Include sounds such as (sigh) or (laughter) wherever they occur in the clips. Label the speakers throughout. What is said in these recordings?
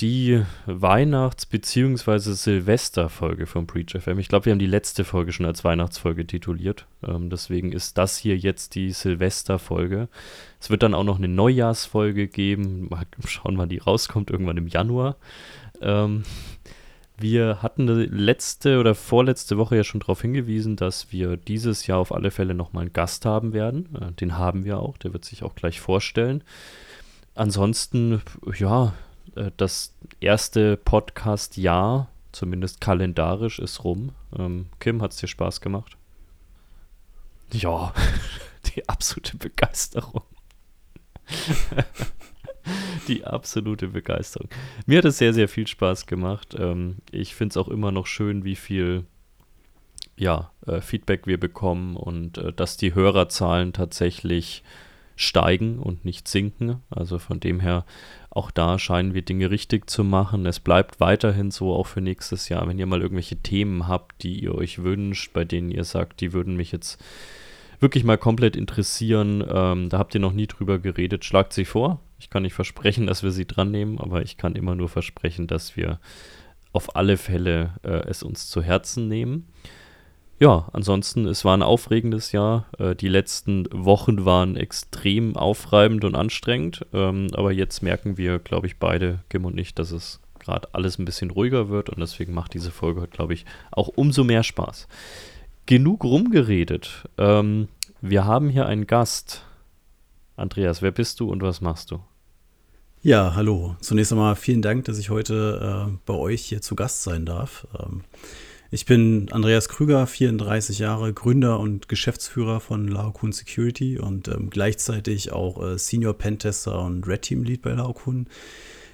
Speaker 1: die Weihnachts- bzw. Silvesterfolge von Preach FM. Ich glaube, wir haben die letzte Folge schon als Weihnachtsfolge tituliert. Ähm, deswegen ist das hier jetzt die Silvesterfolge. Es wird dann auch noch eine Neujahrsfolge geben. Mal schauen, wann die rauskommt, irgendwann im Januar. Ähm, wir hatten letzte oder vorletzte Woche ja schon darauf hingewiesen, dass wir dieses Jahr auf alle Fälle nochmal einen Gast haben werden. Äh, den haben wir auch, der wird sich auch gleich vorstellen. Ansonsten, ja, äh, das erste Podcast-Jahr, zumindest kalendarisch, ist rum. Ähm, Kim, hat es dir Spaß gemacht? Ja, (laughs) die absolute Begeisterung. (laughs) die absolute Begeisterung. Mir hat es sehr, sehr viel Spaß gemacht. Ähm, ich finde es auch immer noch schön, wie viel ja, äh, Feedback wir bekommen und äh, dass die Hörerzahlen tatsächlich steigen und nicht sinken. Also von dem her, auch da scheinen wir Dinge richtig zu machen. Es bleibt weiterhin so, auch für nächstes Jahr. Wenn ihr mal irgendwelche Themen habt, die ihr euch wünscht, bei denen ihr sagt, die würden mich jetzt wirklich mal komplett interessieren, ähm, da habt ihr noch nie drüber geredet, schlagt sie vor. Ich kann nicht versprechen, dass wir sie dran nehmen, aber ich kann immer nur versprechen, dass wir auf alle Fälle äh, es uns zu Herzen nehmen ja, ansonsten, es war ein aufregendes Jahr. Äh, die letzten Wochen waren extrem aufreibend und anstrengend. Ähm, aber jetzt merken wir, glaube ich, beide, Kim und ich, dass es gerade alles ein bisschen ruhiger wird. Und deswegen macht diese Folge heute, glaube ich, auch umso mehr Spaß. Genug rumgeredet. Ähm, wir haben hier einen Gast. Andreas, wer bist du und was machst du?
Speaker 2: Ja, hallo. Zunächst einmal vielen Dank, dass ich heute äh, bei euch hier zu Gast sein darf. Ähm, ich bin Andreas Krüger, 34 Jahre, Gründer und Geschäftsführer von Laokun Security und ähm, gleichzeitig auch äh, Senior Pentester und Red Team Lead bei Laokun.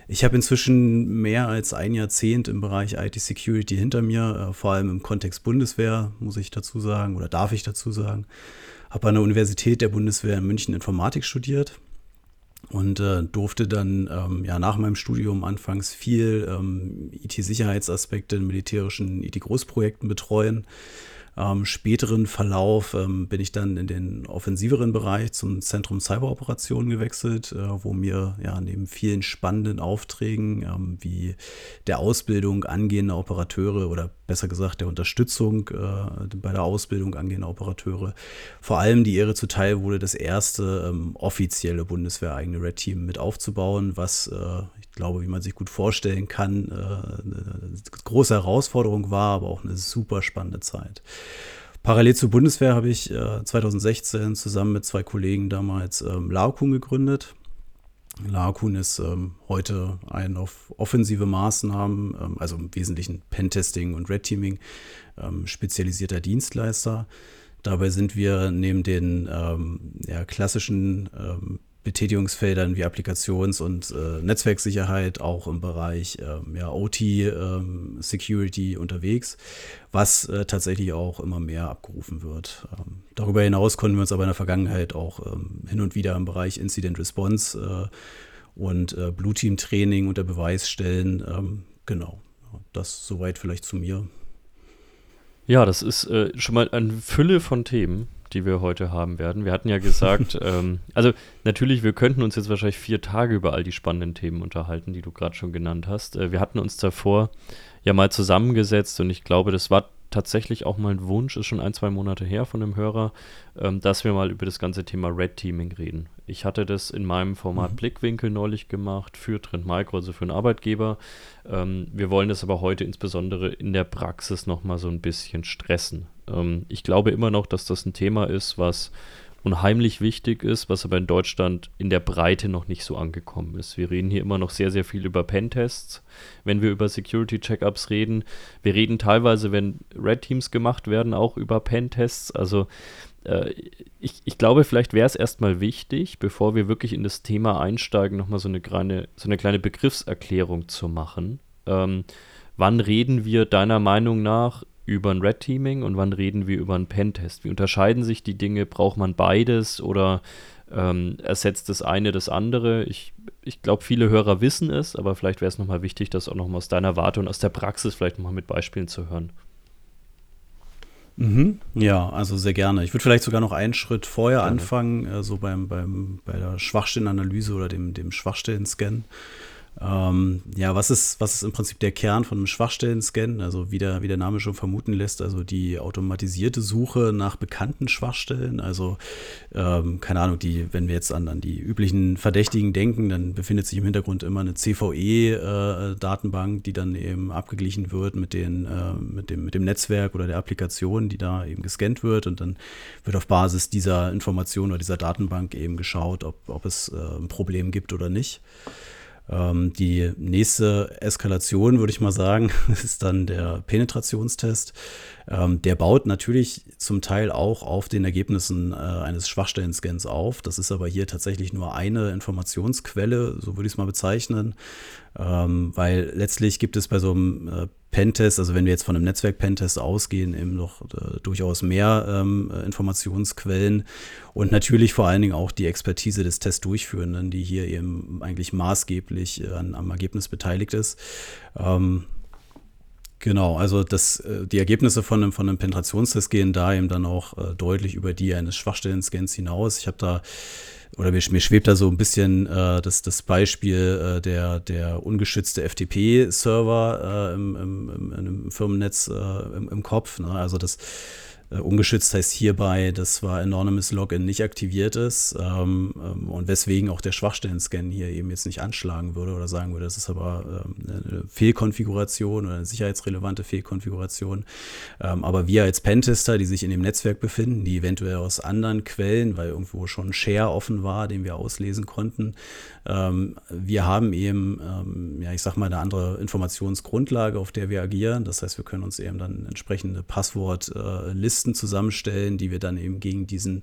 Speaker 2: Ich habe inzwischen mehr als ein Jahrzehnt im Bereich IT-Security hinter mir, äh, vor allem im Kontext Bundeswehr, muss ich dazu sagen, oder darf ich dazu sagen. Habe an der Universität der Bundeswehr in München Informatik studiert und äh, durfte dann ähm, ja nach meinem Studium anfangs viel ähm, IT-Sicherheitsaspekte in militärischen IT-Großprojekten betreuen ähm, späteren Verlauf ähm, bin ich dann in den offensiveren Bereich zum Zentrum Cyberoperationen gewechselt, äh, wo mir ja neben vielen spannenden Aufträgen ähm, wie der Ausbildung angehender Operateure oder besser gesagt der Unterstützung äh, bei der Ausbildung angehender Operateure vor allem die Ehre zuteil wurde, das erste ähm, offizielle bundeswehreigene Red Team mit aufzubauen, was äh, ich glaube, wie man sich gut vorstellen kann, äh, eine große Herausforderung war, aber auch eine super spannende Zeit. Parallel zur Bundeswehr habe ich äh, 2016 zusammen mit zwei Kollegen damals ähm, Laokun gegründet. Laokun ist ähm, heute ein auf offensive Maßnahmen, ähm, also im Wesentlichen Pentesting und Red Teaming, ähm, spezialisierter Dienstleister. Dabei sind wir neben den ja, klassischen Betätigungsfeldern wie Applikations- und äh, Netzwerksicherheit auch im Bereich ähm, ja, OT-Security ähm, unterwegs, was äh, tatsächlich auch immer mehr abgerufen wird. Ähm, darüber hinaus konnten wir uns aber in der Vergangenheit auch ähm, hin und wieder im Bereich Incident Response äh, und äh, Blue Team Training unter Beweis stellen. Ähm, genau, das soweit vielleicht zu mir.
Speaker 1: Ja, das ist äh, schon mal eine Fülle von Themen die wir heute haben werden. Wir hatten ja gesagt, (laughs) ähm, also natürlich, wir könnten uns jetzt wahrscheinlich vier Tage über all die spannenden Themen unterhalten, die du gerade schon genannt hast. Äh, wir hatten uns davor ja mal zusammengesetzt und ich glaube, das war tatsächlich auch mal ein Wunsch, ist schon ein, zwei Monate her von einem Hörer, ähm, dass wir mal über das ganze Thema Red Teaming reden. Ich hatte das in meinem Format mhm. Blickwinkel neulich gemacht für Trend Micro, also für einen Arbeitgeber. Ähm, wir wollen das aber heute insbesondere in der Praxis nochmal so ein bisschen stressen. Ähm, ich glaube immer noch, dass das ein Thema ist, was unheimlich wichtig ist, was aber in Deutschland in der Breite noch nicht so angekommen ist. Wir reden hier immer noch sehr, sehr viel über Pentests, wenn wir über Security-Checkups reden. Wir reden teilweise, wenn Red Teams gemacht werden, auch über Pentests. Also äh, ich, ich glaube, vielleicht wäre es erstmal wichtig, bevor wir wirklich in das Thema einsteigen, nochmal so eine kleine, so eine kleine Begriffserklärung zu machen. Ähm, wann reden wir deiner Meinung nach über ein Red Teaming und wann reden wir über einen Pentest? Wie unterscheiden sich die Dinge? Braucht man beides oder ähm, ersetzt das eine das andere? Ich, ich glaube, viele Hörer wissen es, aber vielleicht wäre es nochmal wichtig, das auch nochmal aus deiner Warte und aus der Praxis vielleicht nochmal mit Beispielen zu hören.
Speaker 2: Mhm. Ja, also sehr gerne. Ich würde vielleicht sogar noch einen Schritt vorher gerne. anfangen, äh, so beim, beim, bei der Schwachstellenanalyse oder dem, dem Schwachstellen-Scan. Ähm, ja, was ist, was ist im Prinzip der Kern von einem Schwachstellen-Scan? Also wie der, wie der Name schon vermuten lässt, also die automatisierte Suche nach bekannten Schwachstellen. Also ähm, keine Ahnung, die, wenn wir jetzt an, an die üblichen Verdächtigen denken, dann befindet sich im Hintergrund immer eine CVE-Datenbank, äh, die dann eben abgeglichen wird mit, den, äh, mit, dem, mit dem Netzwerk oder der Applikation, die da eben gescannt wird. Und dann wird auf Basis dieser Information oder dieser Datenbank eben geschaut, ob, ob es äh, ein Problem gibt oder nicht. Ähm, die nächste Eskalation, würde ich mal sagen, (laughs) ist dann der Penetrationstest. Ähm, der baut natürlich zum Teil auch auf den Ergebnissen äh, eines Schwachstellen-Scans auf. Das ist aber hier tatsächlich nur eine Informationsquelle, so würde ich es mal bezeichnen. Ähm, weil letztlich gibt es bei so einem äh, Pentest, also wenn wir jetzt von einem Netzwerk-Pentest ausgehen, eben noch äh, durchaus mehr ähm, Informationsquellen und natürlich vor allen Dingen auch die Expertise des Testdurchführenden, die hier eben eigentlich maßgeblich äh, an, am Ergebnis beteiligt ist. Ähm, Genau, also das, äh, die Ergebnisse von einem, von einem Penetrationstest gehen da eben dann auch äh, deutlich über die eines Schwachstellen-Scans hinaus. Ich habe da oder mir, mir schwebt da so ein bisschen äh, das, das Beispiel äh, der, der ungeschützte FTP-Server äh, im, im, im, Firmennetz äh, im, im, Kopf. Ne? Also das äh, ungeschützt heißt hierbei, dass zwar Anonymous Login nicht aktiviert ist ähm, ähm, und weswegen auch der Schwachstellen-Scan hier eben jetzt nicht anschlagen würde oder sagen würde, das ist aber ähm, eine Fehlkonfiguration oder eine sicherheitsrelevante Fehlkonfiguration. Ähm, aber wir als Pentester, die sich in dem Netzwerk befinden, die eventuell aus anderen Quellen, weil irgendwo schon ein Share offen war, den wir auslesen konnten, ähm, wir haben eben, ja, ich sag mal, eine andere Informationsgrundlage, auf der wir agieren. Das heißt, wir können uns eben dann entsprechende Passwortlisten äh, zusammenstellen, die wir dann eben gegen diesen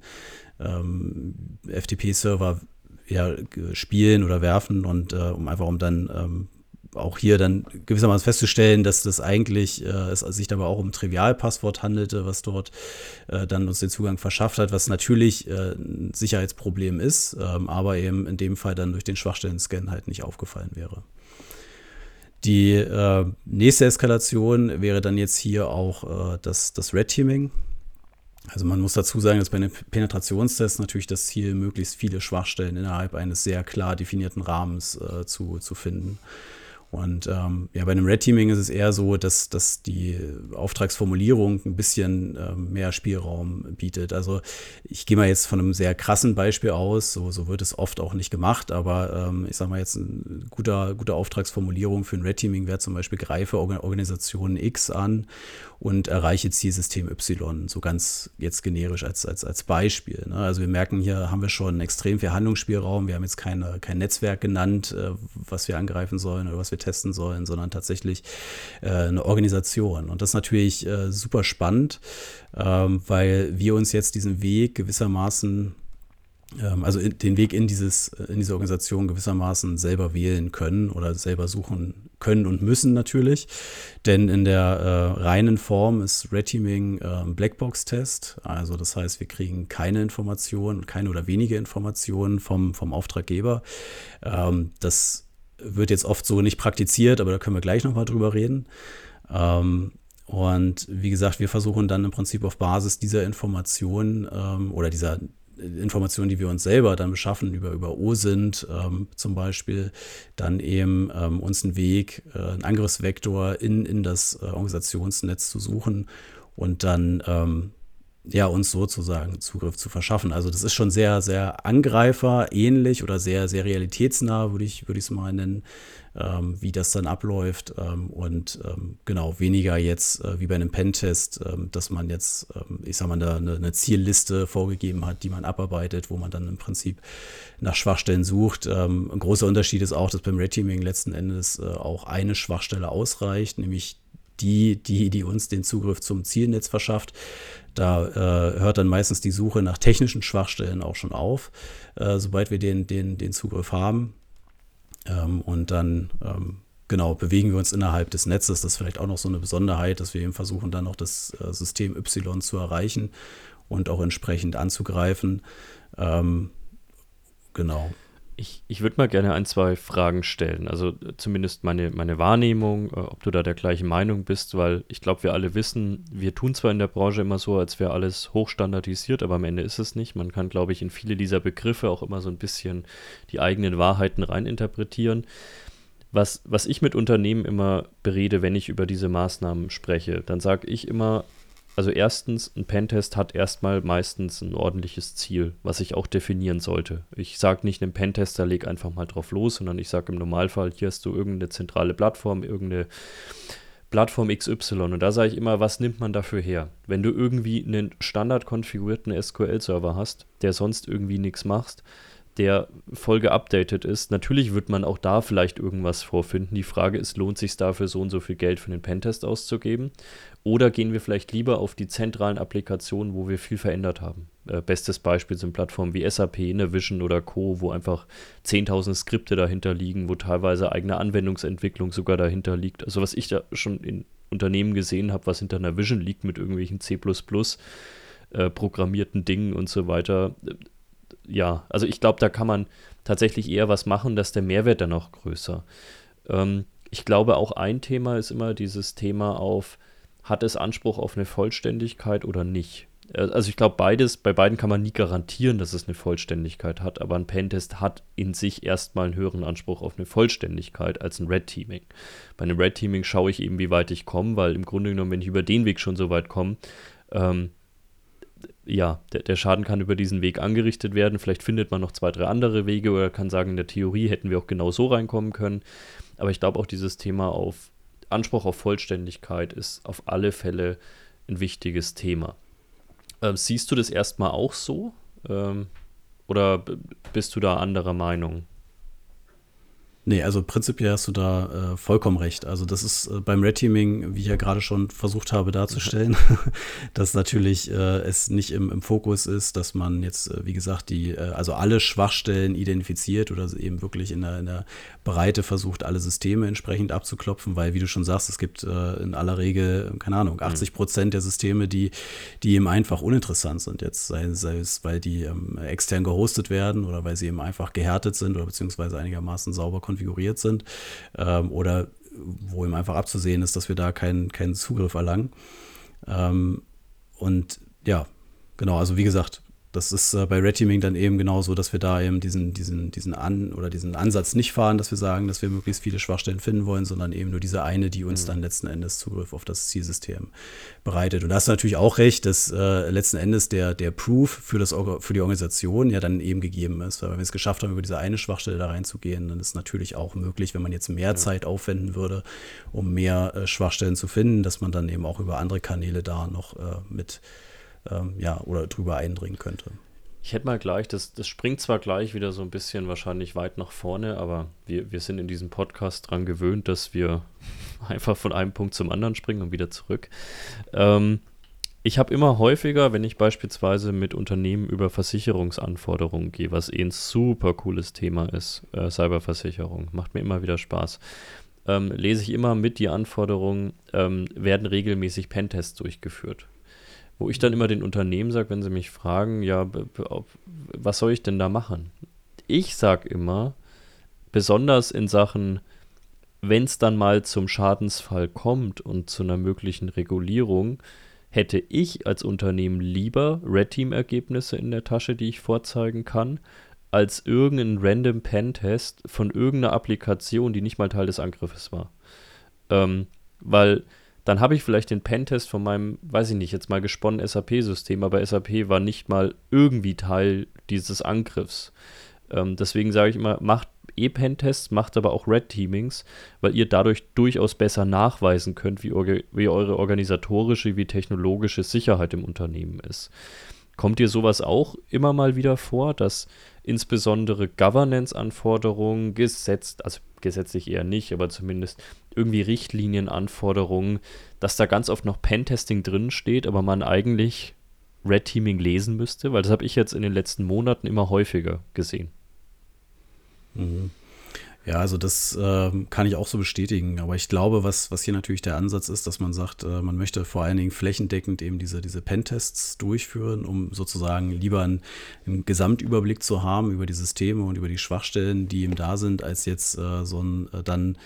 Speaker 2: ähm, FTP-Server ja, spielen oder werfen und äh, um einfach um dann ähm, auch hier dann gewissermaßen festzustellen, dass das eigentlich äh, es sich dabei auch um Trivialpasswort handelte, was dort äh, dann uns den Zugang verschafft hat, was natürlich äh, ein Sicherheitsproblem ist, ähm, aber eben in dem Fall dann durch den Schwachstellen-Scan halt nicht aufgefallen wäre. Die äh, nächste Eskalation wäre dann jetzt hier auch äh, das, das Red Teaming. Also man muss dazu sagen, dass bei einem Penetrationstest natürlich das Ziel, möglichst viele Schwachstellen innerhalb eines sehr klar definierten Rahmens äh, zu, zu finden. Und ähm, ja, bei einem Red Teaming ist es eher so, dass, dass die Auftragsformulierung ein bisschen ähm, mehr Spielraum bietet. Also ich gehe mal jetzt von einem sehr krassen Beispiel aus, so, so wird es oft auch nicht gemacht, aber ähm, ich sage mal jetzt eine guter, gute Auftragsformulierung für ein Red Teaming wäre zum Beispiel greife Organisation X an und erreiche Zielsystem Y, so ganz jetzt generisch als, als, als Beispiel. Ne? Also wir merken, hier haben wir schon extrem viel Handlungsspielraum. Wir haben jetzt keine, kein Netzwerk genannt, äh, was wir angreifen sollen oder was wir testen sollen, sondern tatsächlich äh, eine Organisation. Und das ist natürlich äh, super spannend, ähm, weil wir uns jetzt diesen Weg gewissermaßen ähm, also den Weg in, dieses, in diese Organisation gewissermaßen selber wählen können oder selber suchen können und müssen natürlich. Denn in der äh, reinen Form ist Red Teaming äh, Blackbox-Test. Also das heißt, wir kriegen keine Informationen, keine oder wenige Informationen vom, vom Auftraggeber. Ähm, das wird jetzt oft so nicht praktiziert, aber da können wir gleich nochmal drüber reden. Ähm, und wie gesagt, wir versuchen dann im Prinzip auf Basis dieser Informationen ähm, oder dieser Informationen, die wir uns selber dann beschaffen, über, über OSINT ähm, zum Beispiel, dann eben ähm, uns einen Weg, äh, einen Angriffsvektor in, in das äh, Organisationsnetz zu suchen und dann ähm, ja, uns sozusagen Zugriff zu verschaffen. Also das ist schon sehr, sehr angreiferähnlich oder sehr, sehr realitätsnah, würde ich, würde ich es mal nennen, ähm, wie das dann abläuft. Ähm, und ähm, genau, weniger jetzt äh, wie bei einem Pentest, ähm, dass man jetzt, ähm, ich sag mal, eine, eine, Zielliste vorgegeben hat, die man abarbeitet, wo man dann im Prinzip nach Schwachstellen sucht. Ähm, ein großer Unterschied ist auch, dass beim Red Teaming letzten Endes äh, auch eine Schwachstelle ausreicht, nämlich die, die, die uns den Zugriff zum Zielnetz verschafft. Da äh, hört dann meistens die Suche nach technischen Schwachstellen auch schon auf, äh, sobald wir den, den, den Zugriff haben. Ähm, und dann ähm, genau bewegen wir uns innerhalb des Netzes. Das ist vielleicht auch noch so eine Besonderheit, dass wir eben versuchen, dann noch das äh, System Y zu erreichen und auch entsprechend anzugreifen. Ähm, genau.
Speaker 1: Ich, ich würde mal gerne ein, zwei Fragen stellen. Also zumindest meine, meine Wahrnehmung, äh, ob du da der gleichen Meinung bist, weil ich glaube, wir alle wissen, wir tun zwar in der Branche immer so, als wäre alles hochstandardisiert, aber am Ende ist es nicht. Man kann, glaube ich, in viele dieser Begriffe auch immer so ein bisschen die eigenen Wahrheiten reininterpretieren. was, was ich mit Unternehmen immer berede, wenn ich über diese Maßnahmen spreche, dann sage ich immer, also erstens, ein Pentest hat erstmal meistens ein ordentliches Ziel, was ich auch definieren sollte. Ich sage nicht einem Pentester, leg einfach mal drauf los, sondern ich sage im Normalfall, hier hast du irgendeine zentrale Plattform, irgendeine Plattform XY. Und da sage ich immer, was nimmt man dafür her? Wenn du irgendwie einen standard konfigurierten SQL-Server hast, der sonst irgendwie nichts macht, der voll geupdatet ist. Natürlich wird man auch da vielleicht irgendwas vorfinden. Die Frage ist, lohnt sich dafür so und so viel Geld für den Pentest auszugeben? Oder gehen wir vielleicht lieber auf die zentralen Applikationen, wo wir viel verändert haben? Äh, bestes Beispiel sind Plattformen wie SAP, Navision oder Co., wo einfach 10.000 Skripte dahinter liegen, wo teilweise eigene Anwendungsentwicklung sogar dahinter liegt. Also was ich da schon in Unternehmen gesehen habe, was hinter Navision liegt mit irgendwelchen C++ äh, programmierten Dingen und so weiter ja, also ich glaube, da kann man tatsächlich eher was machen, dass der Mehrwert dann auch größer. Ähm, ich glaube, auch ein Thema ist immer dieses Thema auf, hat es Anspruch auf eine Vollständigkeit oder nicht? Äh, also ich glaube, beides, bei beiden kann man nie garantieren, dass es eine Vollständigkeit hat, aber ein Pentest hat in sich erstmal einen höheren Anspruch auf eine Vollständigkeit als ein Red Teaming. Bei einem Red Teaming schaue ich eben, wie weit ich komme, weil im Grunde genommen, wenn ich über den Weg schon so weit komme, ähm, ja, der, der, Schaden kann über diesen Weg angerichtet werden. Vielleicht findet man noch zwei, drei andere Wege oder kann sagen, in der Theorie hätten wir auch genau so reinkommen können. Aber ich glaube auch dieses Thema auf Anspruch auf Vollständigkeit ist auf alle Fälle ein wichtiges Thema. Ähm, siehst du das erstmal auch so? Ähm, oder bist du da anderer Meinung?
Speaker 2: Nee, also prinzipiell hast du da äh, vollkommen recht. Also das ist äh, beim Red Teaming, wie ich ja gerade schon versucht habe darzustellen, (laughs) dass natürlich äh, es nicht im, im, Fokus ist, dass man jetzt, äh, wie gesagt, die, äh, also alle Schwachstellen identifiziert oder eben wirklich in der, in der Breite versucht, alle Systeme entsprechend abzuklopfen, weil, wie du schon sagst, es gibt äh, in aller Regel, keine Ahnung, 80 mhm. Prozent der Systeme, die, die eben einfach uninteressant sind. Jetzt sei, sei es, weil die ähm, extern gehostet werden oder weil sie eben einfach gehärtet sind oder beziehungsweise einigermaßen sauber konfiguriert sind ähm, oder wo ihm einfach abzusehen ist, dass wir da keinen keinen Zugriff erlangen. Ähm, und ja, genau, also wie gesagt, das ist äh, bei Red Teaming dann eben genauso, dass wir da eben diesen, diesen, diesen An oder diesen Ansatz nicht fahren, dass wir sagen, dass wir möglichst viele Schwachstellen finden wollen, sondern eben nur diese eine, die uns mhm. dann letzten Endes Zugriff auf das Zielsystem bereitet. Und da hast du natürlich auch recht, dass äh, letzten Endes der, der Proof für, das, für die Organisation ja dann eben gegeben ist. Weil wenn wir es geschafft haben, über diese eine Schwachstelle da reinzugehen, dann ist natürlich auch möglich, wenn man jetzt mehr ja. Zeit aufwenden würde, um mehr äh, Schwachstellen zu finden, dass man dann eben auch über andere Kanäle da noch äh, mit ähm, ja, oder drüber eindringen könnte.
Speaker 1: Ich hätte mal gleich, das, das springt zwar gleich wieder so ein bisschen wahrscheinlich weit nach vorne, aber wir, wir sind in diesem Podcast dran gewöhnt, dass wir (laughs) einfach von einem Punkt zum anderen springen und wieder zurück. Ähm, ich habe immer häufiger, wenn ich beispielsweise mit Unternehmen über Versicherungsanforderungen gehe, was eh ein super cooles Thema ist, äh, Cyberversicherung, macht mir immer wieder Spaß, ähm, lese ich immer mit die Anforderungen, ähm, werden regelmäßig Pentests durchgeführt wo ich dann immer den Unternehmen sage, wenn sie mich fragen, ja, was soll ich denn da machen? Ich sage immer, besonders in Sachen, wenn es dann mal zum Schadensfall kommt und zu einer möglichen Regulierung, hätte ich als Unternehmen lieber Red Team-Ergebnisse in der Tasche, die ich vorzeigen kann, als irgendeinen random Pen-Test von irgendeiner Applikation, die nicht mal Teil des Angriffes war. Ähm, weil dann habe ich vielleicht den Pentest von meinem, weiß ich nicht, jetzt mal gesponnen SAP-System, aber SAP war nicht mal irgendwie Teil dieses Angriffs. Ähm, deswegen sage ich immer, macht E-Pentests, macht aber auch Red Teamings, weil ihr dadurch durchaus besser nachweisen könnt, wie, wie eure organisatorische, wie technologische Sicherheit im Unternehmen ist. Kommt dir sowas auch immer mal wieder vor, dass insbesondere Governance-Anforderungen gesetzt, also gesetzlich eher nicht, aber zumindest irgendwie Richtlinienanforderungen, dass da ganz oft noch Pentesting drin steht, aber man eigentlich Red Teaming lesen müsste, weil das habe ich jetzt in den letzten Monaten immer häufiger gesehen.
Speaker 2: Mhm. Ja, also das äh, kann ich auch so bestätigen. Aber ich glaube, was, was hier natürlich der Ansatz ist, dass man sagt, äh, man möchte vor allen Dingen flächendeckend eben diese, diese Pentests durchführen, um sozusagen lieber einen, einen, Gesamtüberblick zu haben über die Systeme und über die Schwachstellen, die ihm da sind, als jetzt äh, so ein äh, dann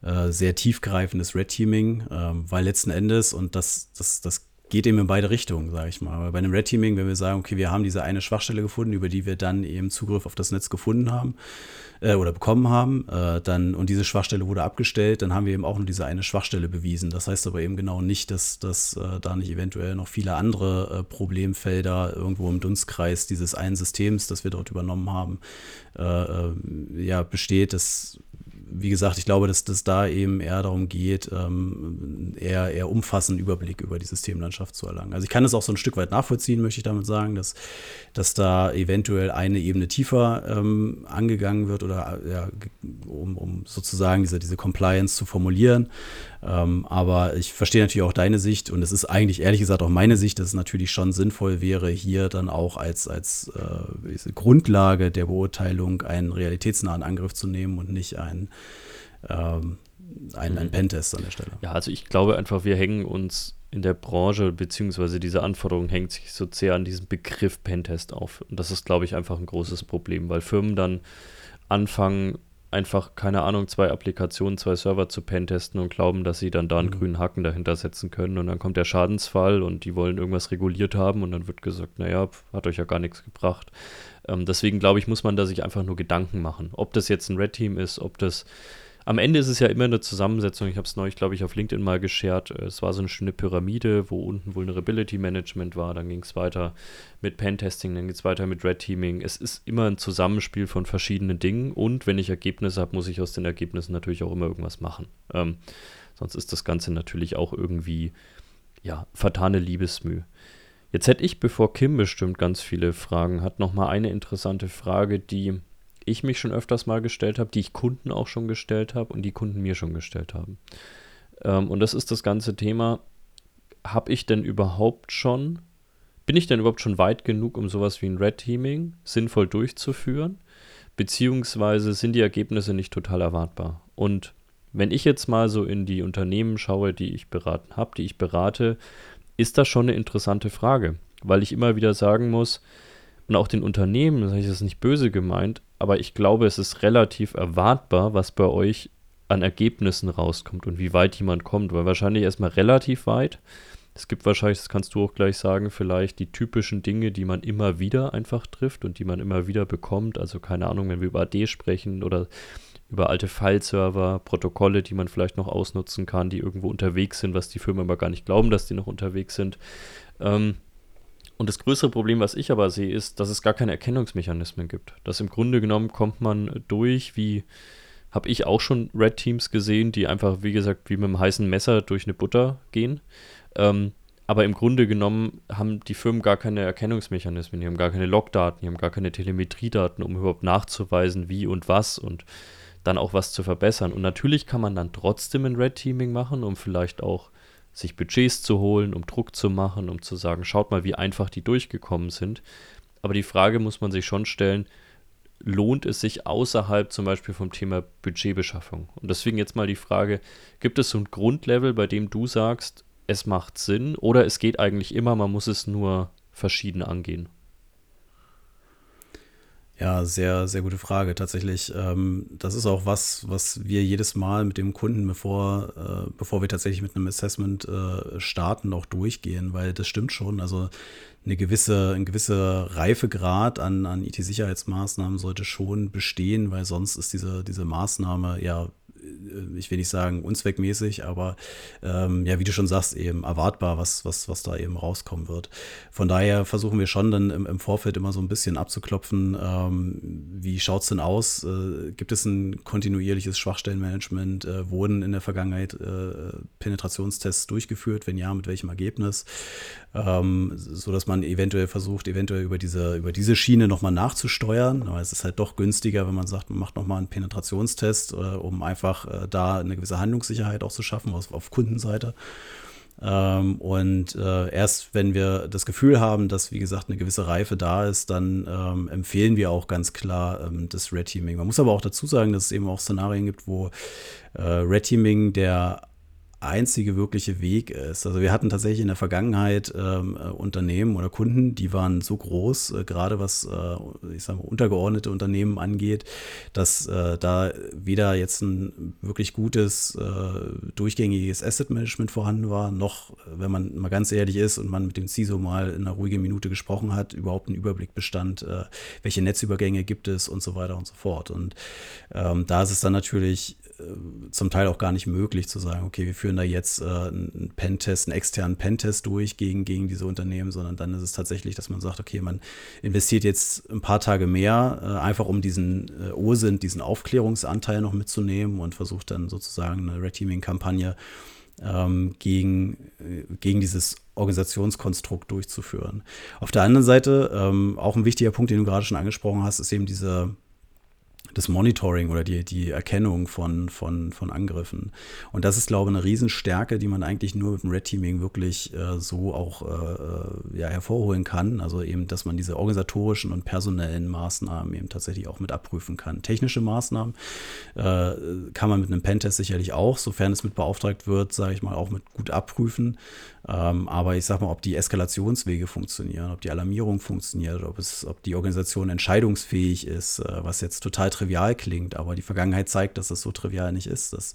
Speaker 2: äh, sehr tiefgreifendes Red Teaming, ähm, weil letzten Endes, und das, das, das geht eben in beide Richtungen, sage ich mal. bei einem Red Teaming, wenn wir sagen, okay, wir haben diese eine Schwachstelle gefunden, über die wir dann eben Zugriff auf das Netz gefunden haben äh, oder bekommen haben, äh, dann und diese Schwachstelle wurde abgestellt, dann haben wir eben auch nur diese eine Schwachstelle bewiesen. Das heißt aber eben genau nicht, dass, dass äh, da nicht eventuell noch viele andere äh, Problemfelder irgendwo im Dunstkreis dieses einen Systems, das wir dort übernommen haben, äh, äh, ja besteht. Das wie gesagt, ich glaube, dass das da eben eher darum geht, ähm, eher, eher umfassenden Überblick über die Systemlandschaft zu erlangen. Also ich kann es auch so ein Stück weit nachvollziehen, möchte ich damit sagen, dass, dass da eventuell eine Ebene tiefer ähm, angegangen wird oder ja, um, um sozusagen diese, diese Compliance zu formulieren. Ähm, aber ich verstehe natürlich auch deine Sicht und es ist eigentlich ehrlich gesagt auch meine Sicht, dass es natürlich schon sinnvoll wäre, hier dann auch als, als äh, Grundlage der Beurteilung einen realitätsnahen Angriff zu nehmen und nicht einen, ähm, einen, einen mhm. Pentest an der Stelle.
Speaker 1: Ja, also ich glaube einfach, wir hängen uns in der Branche, beziehungsweise diese Anforderung hängt sich so sehr an diesem Begriff Pentest auf. Und das ist, glaube ich, einfach ein großes Problem, weil Firmen dann anfangen, einfach, keine Ahnung, zwei Applikationen, zwei Server zu pentesten und glauben, dass sie dann da einen mhm. grünen Haken dahinter setzen können. Und dann kommt der Schadensfall und die wollen irgendwas reguliert haben und dann wird gesagt, naja, hat euch ja gar nichts gebracht. Ähm, deswegen glaube ich, muss man da sich einfach nur Gedanken machen. Ob das jetzt ein Red Team ist, ob das am Ende ist es ja immer eine Zusammensetzung. Ich habe es neulich, glaube ich, auf LinkedIn mal geshared. Es war so eine schöne Pyramide, wo unten Vulnerability Management war. Dann ging es weiter mit Pentesting, dann geht es weiter mit Red Teaming. Es ist immer ein Zusammenspiel von verschiedenen Dingen. Und wenn ich Ergebnisse habe, muss ich aus den Ergebnissen natürlich auch immer irgendwas machen. Ähm, sonst ist das Ganze natürlich auch irgendwie, ja, vertane Liebesmüh. Jetzt hätte ich, bevor Kim bestimmt ganz viele Fragen hat, nochmal eine interessante Frage, die ich mich schon öfters mal gestellt habe, die ich Kunden auch schon gestellt habe und die Kunden mir schon gestellt haben. Ähm, und das ist das ganze Thema, habe ich denn überhaupt schon, bin ich denn überhaupt schon weit genug, um sowas wie ein Red Teaming sinnvoll durchzuführen? Beziehungsweise sind die Ergebnisse nicht total erwartbar? Und wenn ich jetzt mal so in die Unternehmen schaue, die ich beraten habe, die ich berate, ist das schon eine interessante Frage, weil ich immer wieder sagen muss, und auch den Unternehmen, das ist nicht böse gemeint, aber ich glaube, es ist relativ erwartbar, was bei euch an Ergebnissen rauskommt und wie weit jemand kommt, weil wahrscheinlich erstmal relativ weit. Es gibt wahrscheinlich, das kannst du auch gleich sagen, vielleicht die typischen Dinge, die man immer wieder einfach trifft und die man immer wieder bekommt. Also keine Ahnung, wenn wir über AD sprechen oder über alte File-Server, Protokolle, die man vielleicht noch ausnutzen kann, die irgendwo unterwegs sind, was die Firmen aber gar nicht glauben, dass die noch unterwegs sind. Ähm, und das größere Problem, was ich aber sehe, ist, dass es gar keine Erkennungsmechanismen gibt. Dass im Grunde genommen kommt man durch, wie habe ich auch schon Red Teams gesehen, die einfach, wie gesagt, wie mit einem heißen Messer durch eine Butter gehen. Ähm, aber im Grunde genommen haben die Firmen gar keine Erkennungsmechanismen, die haben gar keine Logdaten, die haben gar keine Telemetriedaten, um überhaupt nachzuweisen, wie und was und dann auch was zu verbessern. Und natürlich kann man dann trotzdem ein Red Teaming machen, um vielleicht auch sich Budgets zu holen, um Druck zu machen, um zu sagen, schaut mal, wie einfach die durchgekommen sind. Aber die Frage muss man sich schon stellen, lohnt es sich außerhalb zum Beispiel vom Thema Budgetbeschaffung? Und deswegen jetzt mal die Frage, gibt es so ein Grundlevel, bei dem du sagst, es macht Sinn oder es geht eigentlich immer, man muss es nur verschieden angehen?
Speaker 2: Ja, sehr, sehr gute Frage. Tatsächlich, ähm, das ist auch was, was wir jedes Mal mit dem Kunden, bevor, äh, bevor wir tatsächlich mit einem Assessment äh, starten, auch durchgehen, weil das stimmt schon. Also eine gewisse, ein gewisser Reifegrad an, an IT-Sicherheitsmaßnahmen sollte schon bestehen, weil sonst ist diese, diese Maßnahme ja ich will nicht sagen unzweckmäßig, aber ähm, ja, wie du schon sagst, eben erwartbar, was, was, was da eben rauskommen wird. Von daher versuchen wir schon dann im, im Vorfeld immer so ein bisschen abzuklopfen, ähm, wie schaut es denn aus? Äh, gibt es ein kontinuierliches Schwachstellenmanagement? Äh, wurden in der Vergangenheit äh, Penetrationstests durchgeführt? Wenn ja, mit welchem Ergebnis? Ähm, so dass man eventuell versucht, eventuell über diese, über diese Schiene nochmal nachzusteuern. Aber es ist halt doch günstiger, wenn man sagt, man macht nochmal einen Penetrationstest, äh, um einfach äh, da eine gewisse Handlungssicherheit auch zu schaffen auf, auf Kundenseite. Ähm, und äh, erst wenn wir das Gefühl haben, dass, wie gesagt, eine gewisse Reife da ist, dann ähm, empfehlen wir auch ganz klar ähm, das Red Teaming. Man muss aber auch dazu sagen, dass es eben auch Szenarien gibt, wo äh, Red Teaming der einzige wirkliche Weg ist. Also wir hatten tatsächlich in der Vergangenheit ähm, äh, Unternehmen oder Kunden, die waren so groß, äh, gerade was, äh, ich sage mal, untergeordnete Unternehmen angeht, dass äh, da weder jetzt ein wirklich gutes, äh, durchgängiges Asset Management vorhanden war, noch, wenn man mal ganz ehrlich ist und man mit dem CISO mal in einer ruhigen Minute gesprochen hat, überhaupt ein Überblick bestand, äh, welche Netzübergänge gibt es und so weiter und so fort. Und ähm, da ist es dann natürlich zum Teil auch gar nicht möglich zu sagen, okay, wir führen da jetzt äh, einen Pentest, einen externen Pentest durch gegen, gegen diese Unternehmen, sondern dann ist es tatsächlich, dass man sagt, okay, man investiert jetzt ein paar Tage mehr, äh, einfach um diesen äh, OSINT, diesen Aufklärungsanteil noch mitzunehmen und versucht dann sozusagen eine Red Teaming-Kampagne ähm, gegen, äh, gegen dieses Organisationskonstrukt durchzuführen. Auf der anderen Seite, ähm, auch ein wichtiger Punkt, den du gerade schon angesprochen hast, ist eben diese das Monitoring oder die, die Erkennung von, von, von Angriffen. Und das ist, glaube ich, eine Riesenstärke, die man eigentlich nur mit dem Red Teaming wirklich äh, so auch äh, ja, hervorholen kann. Also eben, dass man diese organisatorischen und personellen Maßnahmen eben tatsächlich auch mit abprüfen kann. Technische Maßnahmen äh, kann man mit einem Pentest sicherlich auch, sofern es mit beauftragt wird, sage ich mal, auch mit gut abprüfen. Ähm, aber ich sag mal, ob die Eskalationswege funktionieren, ob die Alarmierung funktioniert, ob, es, ob die Organisation entscheidungsfähig ist, äh, was jetzt total trivial klingt, aber die Vergangenheit zeigt, dass das so trivial nicht ist. Das,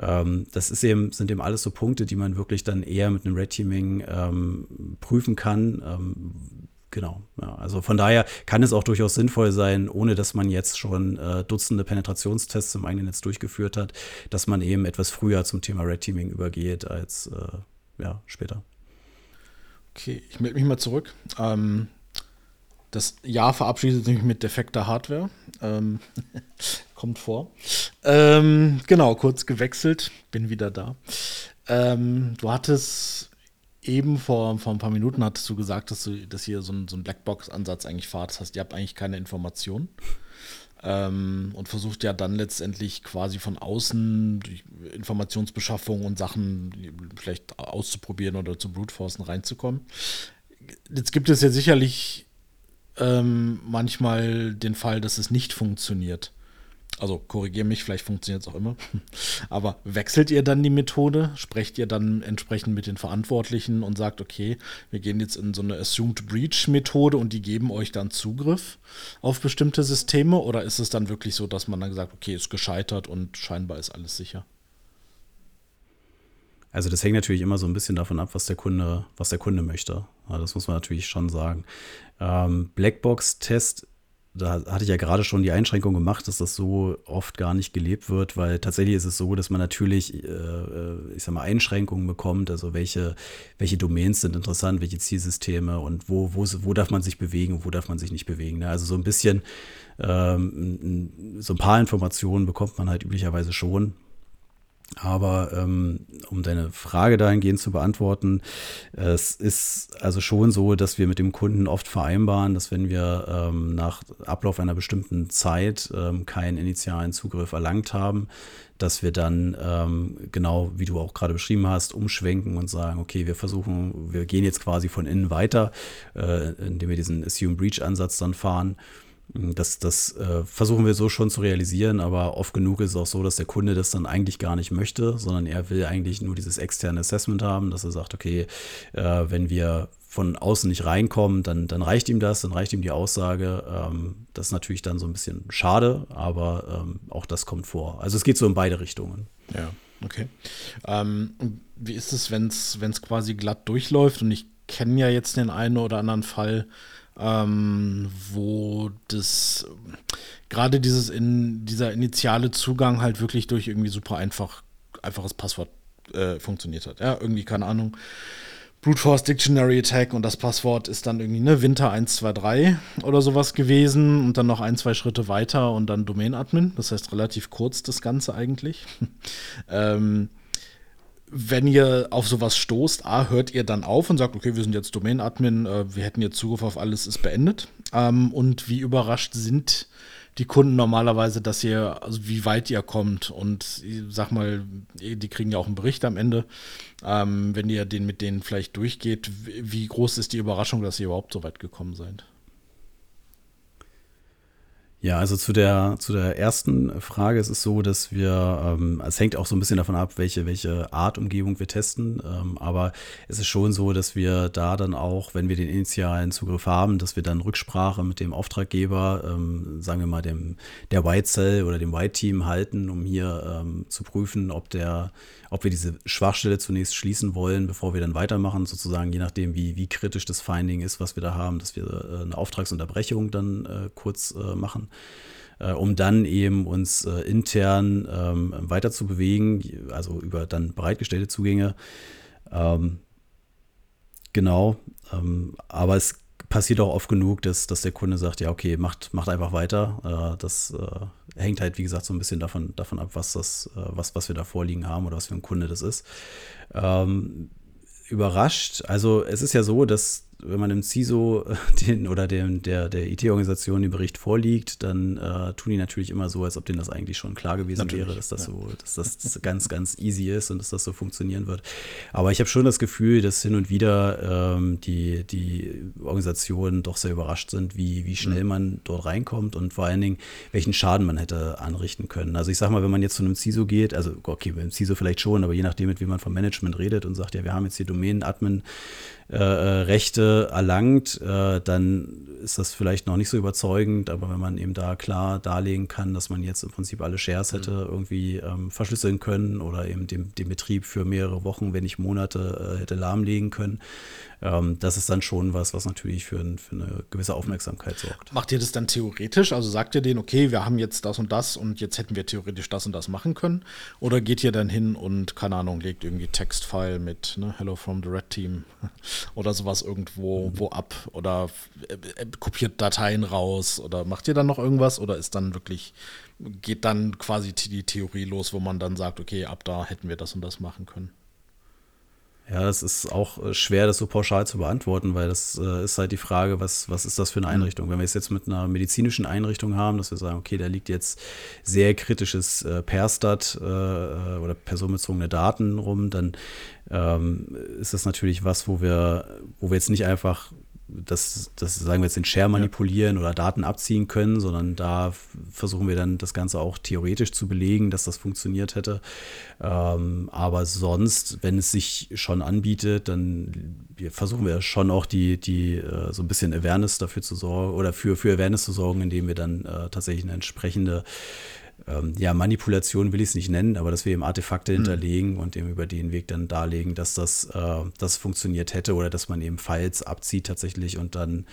Speaker 2: ähm, das ist eben, sind eben alles so Punkte, die man wirklich dann eher mit einem Red Teaming ähm, prüfen kann. Ähm, Genau, ja, also von daher kann es auch durchaus sinnvoll sein, ohne dass man jetzt schon äh, Dutzende Penetrationstests im eigenen Netz durchgeführt hat, dass man eben etwas früher zum Thema Red Teaming übergeht als äh, ja, später.
Speaker 3: Okay, ich melde mich mal zurück. Ähm, das Jahr verabschiedet sich mit defekter Hardware. Ähm, (laughs) kommt vor. Ähm, genau, kurz gewechselt, bin wieder da. Ähm, du hattest eben vor, vor ein paar Minuten hattest du gesagt, dass du dass ihr so, ein, so einen Blackbox-Ansatz eigentlich fahrt. Das heißt, ihr habt eigentlich keine Informationen ähm, und versucht ja dann letztendlich quasi von außen durch Informationsbeschaffung und Sachen vielleicht auszuprobieren oder zu Brute reinzukommen. Jetzt gibt es ja sicherlich ähm, manchmal den Fall, dass es nicht funktioniert. Also korrigiere mich, vielleicht funktioniert es auch immer. (laughs) Aber wechselt ihr dann die Methode? Sprecht ihr dann entsprechend mit den Verantwortlichen und sagt, okay, wir gehen jetzt in so eine Assumed Breach Methode und die geben euch dann Zugriff auf bestimmte Systeme? Oder ist es dann wirklich so, dass man dann sagt, okay, ist gescheitert und scheinbar ist alles sicher?
Speaker 2: Also das hängt natürlich immer so ein bisschen davon ab, was der Kunde, was der Kunde möchte. das muss man natürlich schon sagen. Ähm, Blackbox-Test da hatte ich ja gerade schon die Einschränkung gemacht, dass das so oft gar nicht gelebt wird, weil tatsächlich ist es so, dass man natürlich, äh, äh, ich sag mal, Einschränkungen bekommt, also welche, welche Domains sind interessant, welche Zielsysteme und wo, wo, wo darf man sich bewegen, wo darf man sich nicht bewegen. Ne? Also so ein bisschen, ähm, so ein paar Informationen bekommt man halt üblicherweise schon. Aber ähm, um deine Frage dahingehend zu beantworten, es ist also schon so, dass wir mit dem Kunden oft vereinbaren, dass wenn wir ähm, nach Ablauf einer bestimmten Zeit ähm, keinen initialen Zugriff erlangt haben, dass wir dann ähm, genau, wie du auch gerade beschrieben hast, umschwenken und sagen, okay, wir versuchen, wir gehen jetzt quasi von innen weiter, äh, indem wir diesen Assume Breach Ansatz dann fahren das, das äh, versuchen wir so schon zu realisieren, aber oft genug ist es auch so, dass der Kunde das dann eigentlich gar nicht möchte, sondern er will eigentlich nur dieses externe Assessment haben, dass er sagt, okay, äh, wenn wir von außen nicht reinkommen, dann, dann reicht ihm das, dann reicht ihm die Aussage. Ähm, das ist natürlich dann so ein bisschen schade, aber ähm, auch das kommt vor. Also es geht so in beide Richtungen.
Speaker 3: Ja, okay. Ähm, wie ist es, wenn es quasi glatt durchläuft? Und ich kenne ja jetzt den einen oder anderen Fall, ähm, wo das gerade dieses in dieser initiale Zugang halt wirklich durch irgendwie super einfach einfaches Passwort äh, funktioniert hat. Ja, irgendwie keine Ahnung. Brute Force Dictionary Attack und das Passwort ist dann irgendwie ne Winter 123 oder sowas gewesen und dann noch ein, zwei Schritte weiter und dann Domain Admin. Das heißt relativ kurz das Ganze eigentlich. (laughs) ähm, wenn ihr auf sowas stoßt, A, hört ihr dann auf und sagt, okay, wir sind jetzt Domain-Admin, äh, wir hätten jetzt Zugriff auf alles, ist beendet. Ähm, und wie überrascht sind die Kunden normalerweise, dass ihr, also wie weit ihr kommt und ich sag mal, die kriegen ja auch einen Bericht am Ende, ähm, wenn ihr den mit denen vielleicht durchgeht, wie groß ist die Überraschung, dass ihr überhaupt so weit gekommen seid?
Speaker 2: Ja, also zu der, zu der ersten Frage, es ist so, dass wir, ähm, es hängt auch so ein bisschen davon ab, welche, welche Art Umgebung wir testen, ähm, aber es ist schon so, dass wir da dann auch, wenn wir den initialen Zugriff haben, dass wir dann Rücksprache mit dem Auftraggeber, ähm, sagen wir mal dem, der White Cell oder dem White Team halten, um hier ähm, zu prüfen, ob der, ob wir diese Schwachstelle zunächst schließen wollen, bevor wir dann weitermachen, sozusagen je nachdem, wie, wie kritisch das Finding ist, was wir da haben, dass wir äh, eine Auftragsunterbrechung dann äh, kurz äh, machen äh, um dann eben uns äh, intern ähm, weiter zu bewegen, also über dann bereitgestellte Zugänge. Ähm, genau, ähm, aber es passiert auch oft genug, dass, dass der Kunde sagt, ja, okay, macht, macht einfach weiter. Äh, das äh, hängt halt, wie gesagt, so ein bisschen davon, davon ab, was, das, was, was wir da vorliegen haben oder was für ein Kunde das ist. Ähm, überrascht, also es ist ja so, dass wenn man dem CISO äh, den, oder dem, der, der IT-Organisation den Bericht vorliegt, dann äh, tun die natürlich immer so, als ob denen das eigentlich schon klar gewesen natürlich, wäre, dass das ja. so, dass das ganz, ganz easy ist und dass das so funktionieren wird. Aber ich habe schon das Gefühl, dass hin und wieder ähm, die, die Organisationen doch sehr überrascht sind, wie, wie schnell mhm. man dort reinkommt und vor allen Dingen, welchen Schaden man hätte anrichten können. Also ich sage mal, wenn man jetzt zu einem CISO geht, also okay, beim CISO vielleicht schon, aber je nachdem, mit wem man vom Management redet und sagt, ja, wir haben jetzt die Domänen-Admin äh, äh, Rechte erlangt, äh, dann ist das vielleicht noch nicht so überzeugend, aber wenn man eben da klar darlegen kann, dass man jetzt im Prinzip alle Shares hätte mhm. irgendwie ähm, verschlüsseln können oder eben den, den Betrieb für mehrere Wochen, wenn nicht Monate äh, hätte lahmlegen können, ähm, das ist dann schon was, was natürlich für, ein, für, eine gewisse Aufmerksamkeit sorgt.
Speaker 3: Macht ihr das dann theoretisch? Also sagt ihr denen, okay, wir haben jetzt das und das und jetzt hätten wir theoretisch das und das machen können? Oder geht ihr dann hin und, keine Ahnung, legt irgendwie Textfile mit ne, Hello from the Red Team (laughs) oder sowas irgendwo mhm. wo ab oder äh, äh, kopiert Dateien raus oder macht ihr dann noch irgendwas oder ist dann wirklich, geht dann quasi die Theorie los, wo man dann sagt, okay, ab da hätten wir das und das machen können?
Speaker 2: Ja, das ist auch äh, schwer, das so pauschal zu beantworten, weil das äh, ist halt die Frage, was, was ist das für eine mhm. Einrichtung? Wenn wir es jetzt mit einer medizinischen Einrichtung haben, dass wir sagen, okay, da liegt jetzt sehr kritisches äh, Perstat äh, äh oder personenbezogene Daten rum, dann ähm, ist das natürlich was, wo wir, wo wir jetzt nicht einfach das, das sagen wir jetzt den Share manipulieren ja. oder Daten abziehen können, sondern da versuchen wir dann das Ganze auch theoretisch zu belegen, dass das funktioniert hätte. Ähm, aber sonst, wenn es sich schon anbietet, dann versuchen wir schon auch die, die äh, so ein bisschen Awareness dafür zu sorgen oder für, für Awareness zu sorgen, indem wir dann äh, tatsächlich eine entsprechende ähm, ja, Manipulation will ich es nicht nennen, aber dass wir eben Artefakte mhm. hinterlegen und eben über den Weg dann darlegen, dass das, äh, das funktioniert hätte oder dass man eben Files abzieht tatsächlich und dann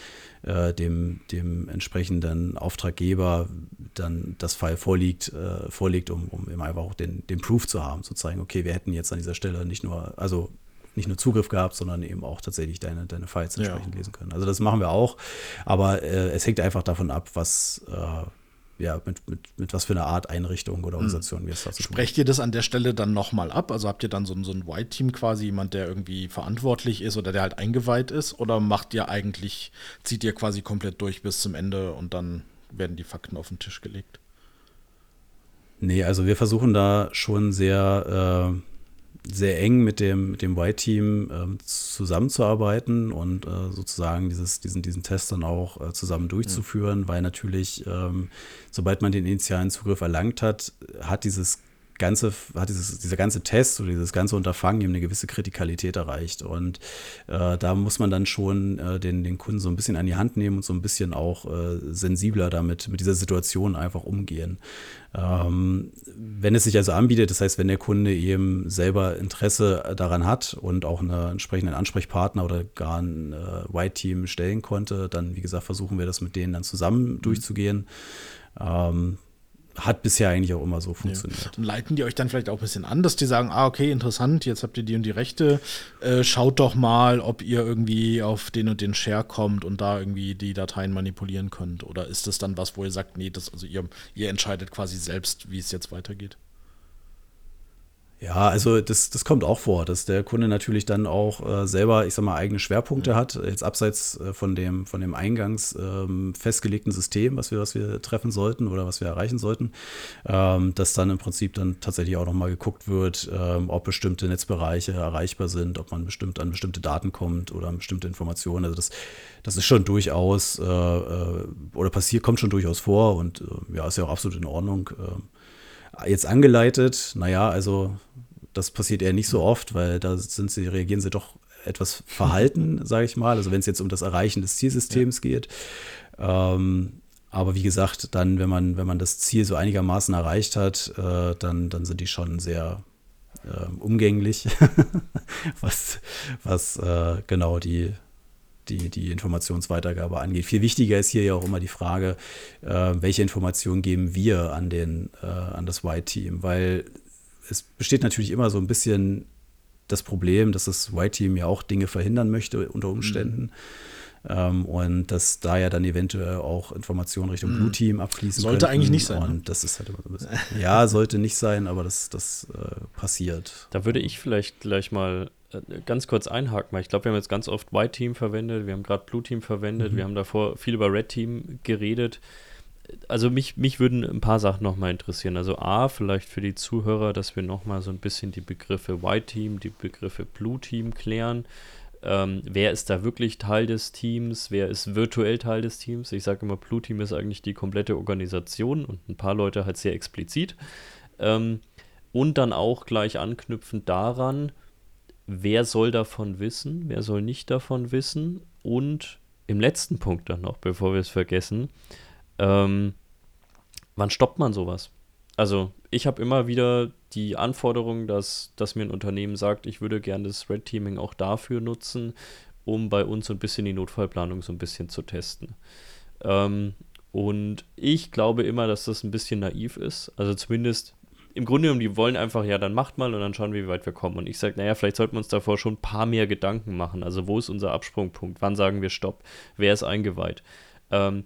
Speaker 2: äh, dem, dem entsprechenden Auftraggeber dann das File vorliegt, äh, vorlegt, um, um eben einfach auch den, den Proof zu haben, zu zeigen, okay, wir hätten jetzt an dieser Stelle nicht nur, also nicht nur Zugriff gehabt, sondern eben auch tatsächlich deine, deine Files entsprechend ja. lesen können. Also das machen wir auch, aber äh, es hängt einfach davon ab, was, äh, ja, mit, mit, mit was für einer Art Einrichtung oder hm. Organisation wir es
Speaker 3: dazu Sprecht ihr das an der Stelle dann nochmal ab? Also habt ihr dann so, so ein White-Team quasi, jemand, der irgendwie verantwortlich ist oder der halt eingeweiht ist? Oder macht ihr eigentlich, zieht ihr quasi komplett durch bis zum Ende und dann werden die Fakten auf den Tisch gelegt?
Speaker 2: Nee, also wir versuchen da schon sehr äh, sehr eng mit dem, mit dem White-Team ähm, zusammenzuarbeiten und äh, sozusagen dieses, diesen, diesen Test dann auch äh, zusammen durchzuführen, mhm. weil natürlich, ähm, sobald man den initialen Zugriff erlangt hat, hat dieses ganze, hat dieses, dieser ganze Test oder dieses ganze Unterfangen eben eine gewisse Kritikalität erreicht. Und äh, da muss man dann schon äh, den, den Kunden so ein bisschen an die Hand nehmen und so ein bisschen auch äh, sensibler damit, mit dieser Situation einfach umgehen. Ähm, wenn es sich also anbietet, das heißt, wenn der Kunde eben selber Interesse daran hat und auch einen entsprechenden Ansprechpartner oder gar ein äh, White-Team stellen konnte, dann, wie gesagt, versuchen wir das mit denen dann zusammen mhm. durchzugehen. Ähm, hat bisher eigentlich auch immer so funktioniert. Ja.
Speaker 3: Leiten die euch dann vielleicht auch ein bisschen an, dass die sagen, ah, okay, interessant, jetzt habt ihr die und die Rechte, äh, schaut doch mal, ob ihr irgendwie auf den und den Share kommt und da irgendwie die Dateien manipulieren könnt. Oder ist das dann was, wo ihr sagt, nee, das, also ihr, ihr entscheidet quasi selbst, wie es jetzt weitergeht?
Speaker 2: Ja, also das, das kommt auch vor, dass der Kunde natürlich dann auch äh, selber, ich sag mal, eigene Schwerpunkte hat, jetzt abseits äh, von dem, von dem eingangs ähm, festgelegten System, was wir, was wir treffen sollten oder was wir erreichen sollten, ähm, dass dann im Prinzip dann tatsächlich auch nochmal geguckt wird, ähm, ob bestimmte Netzbereiche erreichbar sind, ob man bestimmt an bestimmte Daten kommt oder an bestimmte Informationen. Also das, das ist schon durchaus äh, äh oder passiert, kommt schon durchaus vor und äh, ja, ist ja auch absolut in Ordnung. Jetzt angeleitet, naja, also das passiert eher nicht so oft, weil da sind sie, reagieren sie doch etwas (laughs) verhalten, sage ich mal. Also wenn es jetzt um das Erreichen des Zielsystems ja. geht. Ähm, aber wie gesagt, dann, wenn man, wenn man das Ziel so einigermaßen erreicht hat, äh, dann, dann sind die schon sehr äh, umgänglich, (laughs) was, was äh, genau die, die, die Informationsweitergabe angeht. Viel wichtiger ist hier ja auch immer die Frage, äh, welche Informationen geben wir an, den, äh, an das White-Team, weil es besteht natürlich immer so ein bisschen das Problem, dass das White-Team ja auch Dinge verhindern möchte unter Umständen. Mhm. Ähm, und dass da ja dann eventuell auch Informationen Richtung mhm. Blue Team abfließen
Speaker 3: Sollte könnten. eigentlich nicht sein.
Speaker 2: Und ne? das ist halt immer so ein bisschen. ja, sollte nicht sein, aber das, das äh, passiert.
Speaker 1: Da würde ich vielleicht gleich mal ganz kurz einhaken, weil ich glaube, wir haben jetzt ganz oft White Team verwendet, wir haben gerade Blue Team verwendet, mhm. wir haben davor viel über Red Team geredet. Also mich, mich würden ein paar Sachen nochmal interessieren. Also A, vielleicht für die Zuhörer, dass wir nochmal so ein bisschen die Begriffe White Team, die Begriffe Blue Team klären. Ähm, wer ist da wirklich Teil des Teams? Wer ist virtuell Teil des Teams? Ich sage immer, Blue Team ist eigentlich die komplette Organisation und ein paar Leute halt sehr explizit. Ähm, und dann auch gleich anknüpfend daran, wer soll davon wissen, wer soll nicht davon wissen und im letzten Punkt dann noch, bevor wir es vergessen, ähm, wann stoppt man sowas? Also ich habe immer wieder die Anforderung, dass, dass mir ein Unternehmen sagt, ich würde gerne das Red Teaming auch dafür nutzen, um bei uns so ein bisschen die Notfallplanung so ein bisschen zu testen. Ähm, und ich glaube immer, dass das ein bisschen naiv ist. Also zumindest im Grunde genommen, die wollen einfach, ja, dann macht mal und dann schauen wir, wie weit wir kommen. Und ich sage, naja, vielleicht sollten wir uns davor schon ein paar mehr Gedanken machen. Also, wo ist unser Absprungpunkt? Wann sagen wir Stopp? Wer ist eingeweiht? Ähm,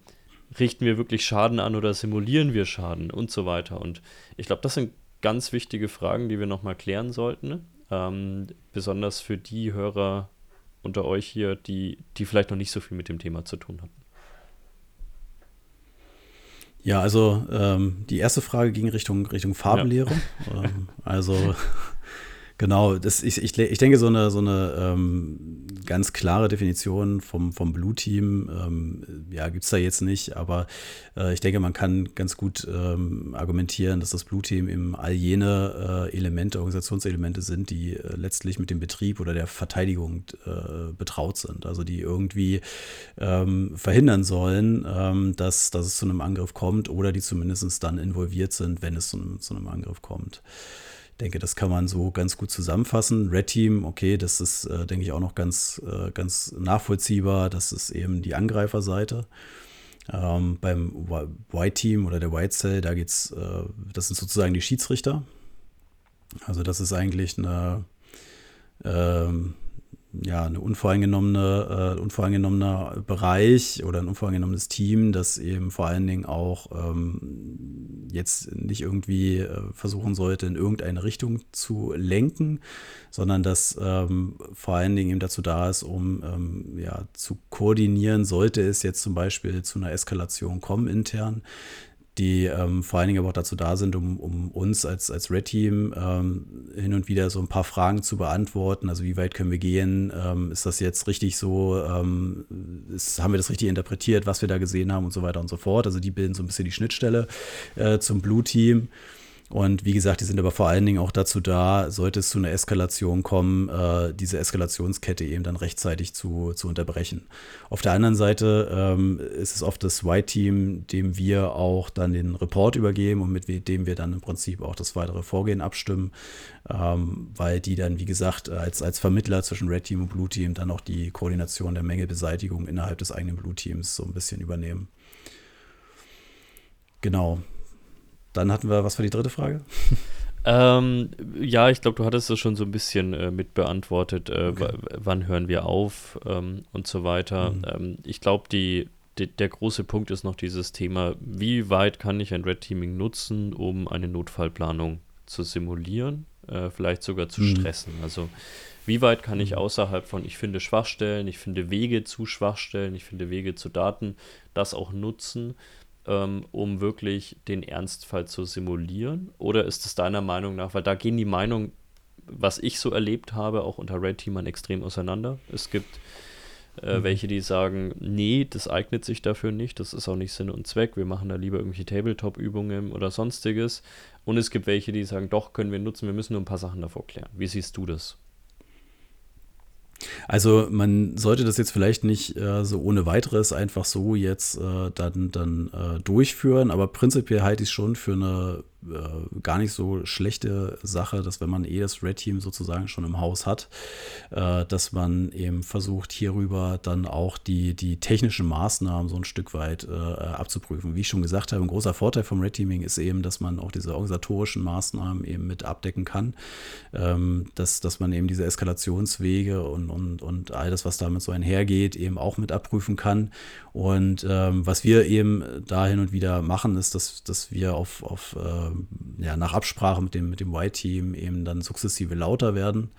Speaker 1: richten wir wirklich Schaden an oder simulieren wir Schaden und so weiter? Und ich glaube, das sind ganz wichtige Fragen, die wir nochmal klären sollten. Ähm, besonders für die Hörer unter euch hier, die, die vielleicht noch nicht so viel mit dem Thema zu tun hatten.
Speaker 2: Ja, also ähm, die erste Frage ging Richtung, Richtung Farbenlehre. Ja. (laughs) Ähm, also Genau, das, ich, ich, ich denke, so eine, so eine ähm, ganz klare Definition vom, vom Blue-Team ähm, ja, gibt es da jetzt nicht, aber äh, ich denke, man kann ganz gut ähm, argumentieren, dass das Blue-Team eben all jene äh, Elemente, Organisationselemente sind, die äh, letztlich mit dem Betrieb oder der Verteidigung äh, betraut sind. Also die irgendwie ähm, verhindern sollen, ähm, dass, dass es zu einem Angriff kommt oder die zumindest dann involviert sind, wenn es zu einem, zu einem Angriff kommt denke, das kann man so ganz gut zusammenfassen. Red Team, okay, das ist, äh, denke ich, auch noch ganz, äh, ganz nachvollziehbar. Das ist eben die Angreiferseite. Ähm, beim White Team oder der White Cell, da geht's, äh, das sind sozusagen die Schiedsrichter. Also das ist eigentlich eine, ähm, ja, eine unvoreingenommene, äh, unvoreingenommener Bereich oder ein unvoreingenommenes Team, das eben vor allen Dingen auch ähm, jetzt nicht irgendwie äh, versuchen sollte, in irgendeine Richtung zu lenken, sondern das ähm, vor allen Dingen eben dazu da ist, um ähm, ja, zu koordinieren, sollte es jetzt zum Beispiel zu einer Eskalation kommen intern, die ähm, vor allen Dingen aber auch dazu da sind, um, um uns als, als Red Team ähm, hin und wieder so ein paar Fragen zu beantworten. Also wie weit können wir gehen? Ähm, ist das jetzt richtig so? Ähm, ist, haben wir das richtig interpretiert, was wir da gesehen haben und so weiter und so fort? Also die bilden so ein bisschen die Schnittstelle äh, zum Blue Team. Und wie gesagt, die sind aber vor allen Dingen auch dazu da, sollte es zu einer Eskalation kommen, äh, diese Eskalationskette eben dann rechtzeitig zu, zu unterbrechen. Auf der anderen Seite ähm, ist es oft das White-Team, dem wir auch dann den Report übergeben und mit dem wir dann im Prinzip auch das weitere Vorgehen abstimmen, ähm, weil die dann, wie gesagt, als, als Vermittler zwischen Red Team und Blue Team dann auch die Koordination der Mängelbeseitigung innerhalb des eigenen Blue Teams so ein bisschen übernehmen. Genau. Dann hatten wir, was war die dritte Frage?
Speaker 1: Ähm, ja, ich glaube, du hattest das schon so ein bisschen äh, mit beantwortet, äh, okay. wann hören wir auf ähm, und so weiter. Mhm. Ähm, ich glaube, die, die, der große Punkt ist noch dieses Thema, wie weit kann ich ein Red Teaming nutzen, um eine Notfallplanung zu simulieren äh, vielleicht sogar zu mhm. stressen. Also wie weit kann ich mhm. außerhalb von, ich finde Schwachstellen, ich finde Wege zu Schwachstellen, ich finde Wege zu Daten, das auch nutzen, ähm, um wirklich den Ernstfall zu simulieren? Oder ist es deiner Meinung nach, weil da gehen die Meinungen, was ich so erlebt habe, auch unter Red Teamern extrem auseinander. Es gibt äh, mhm. welche, die sagen, nee, das eignet sich dafür nicht, das ist auch nicht Sinn und Zweck, wir machen da lieber irgendwelche Tabletop-Übungen oder sonstiges. Und es gibt welche, die sagen, doch, können wir nutzen, wir müssen nur ein paar Sachen davor klären. Wie siehst du das?
Speaker 2: Also man sollte das jetzt vielleicht nicht äh, so ohne weiteres einfach so jetzt äh, dann, dann äh, durchführen, aber prinzipiell halte ich es schon für eine äh, gar nicht so schlechte Sache, dass wenn man eh das Red Team sozusagen schon im Haus hat, äh, dass man eben versucht, hierüber dann auch die, die technischen Maßnahmen so ein Stück weit äh, abzuprüfen. Wie ich schon gesagt habe, ein großer Vorteil vom Red Teaming ist eben, dass man auch diese organisatorischen Maßnahmen eben mit abdecken kann, ähm, dass, dass man eben diese Eskalationswege und, und, und all das, was damit so einhergeht, eben auch mit abprüfen kann. Und ähm, was wir eben da hin und wieder machen, ist, dass, dass wir auf, auf äh, ja, nach Absprache mit dem, mit dem White-Team eben dann sukzessive lauter werden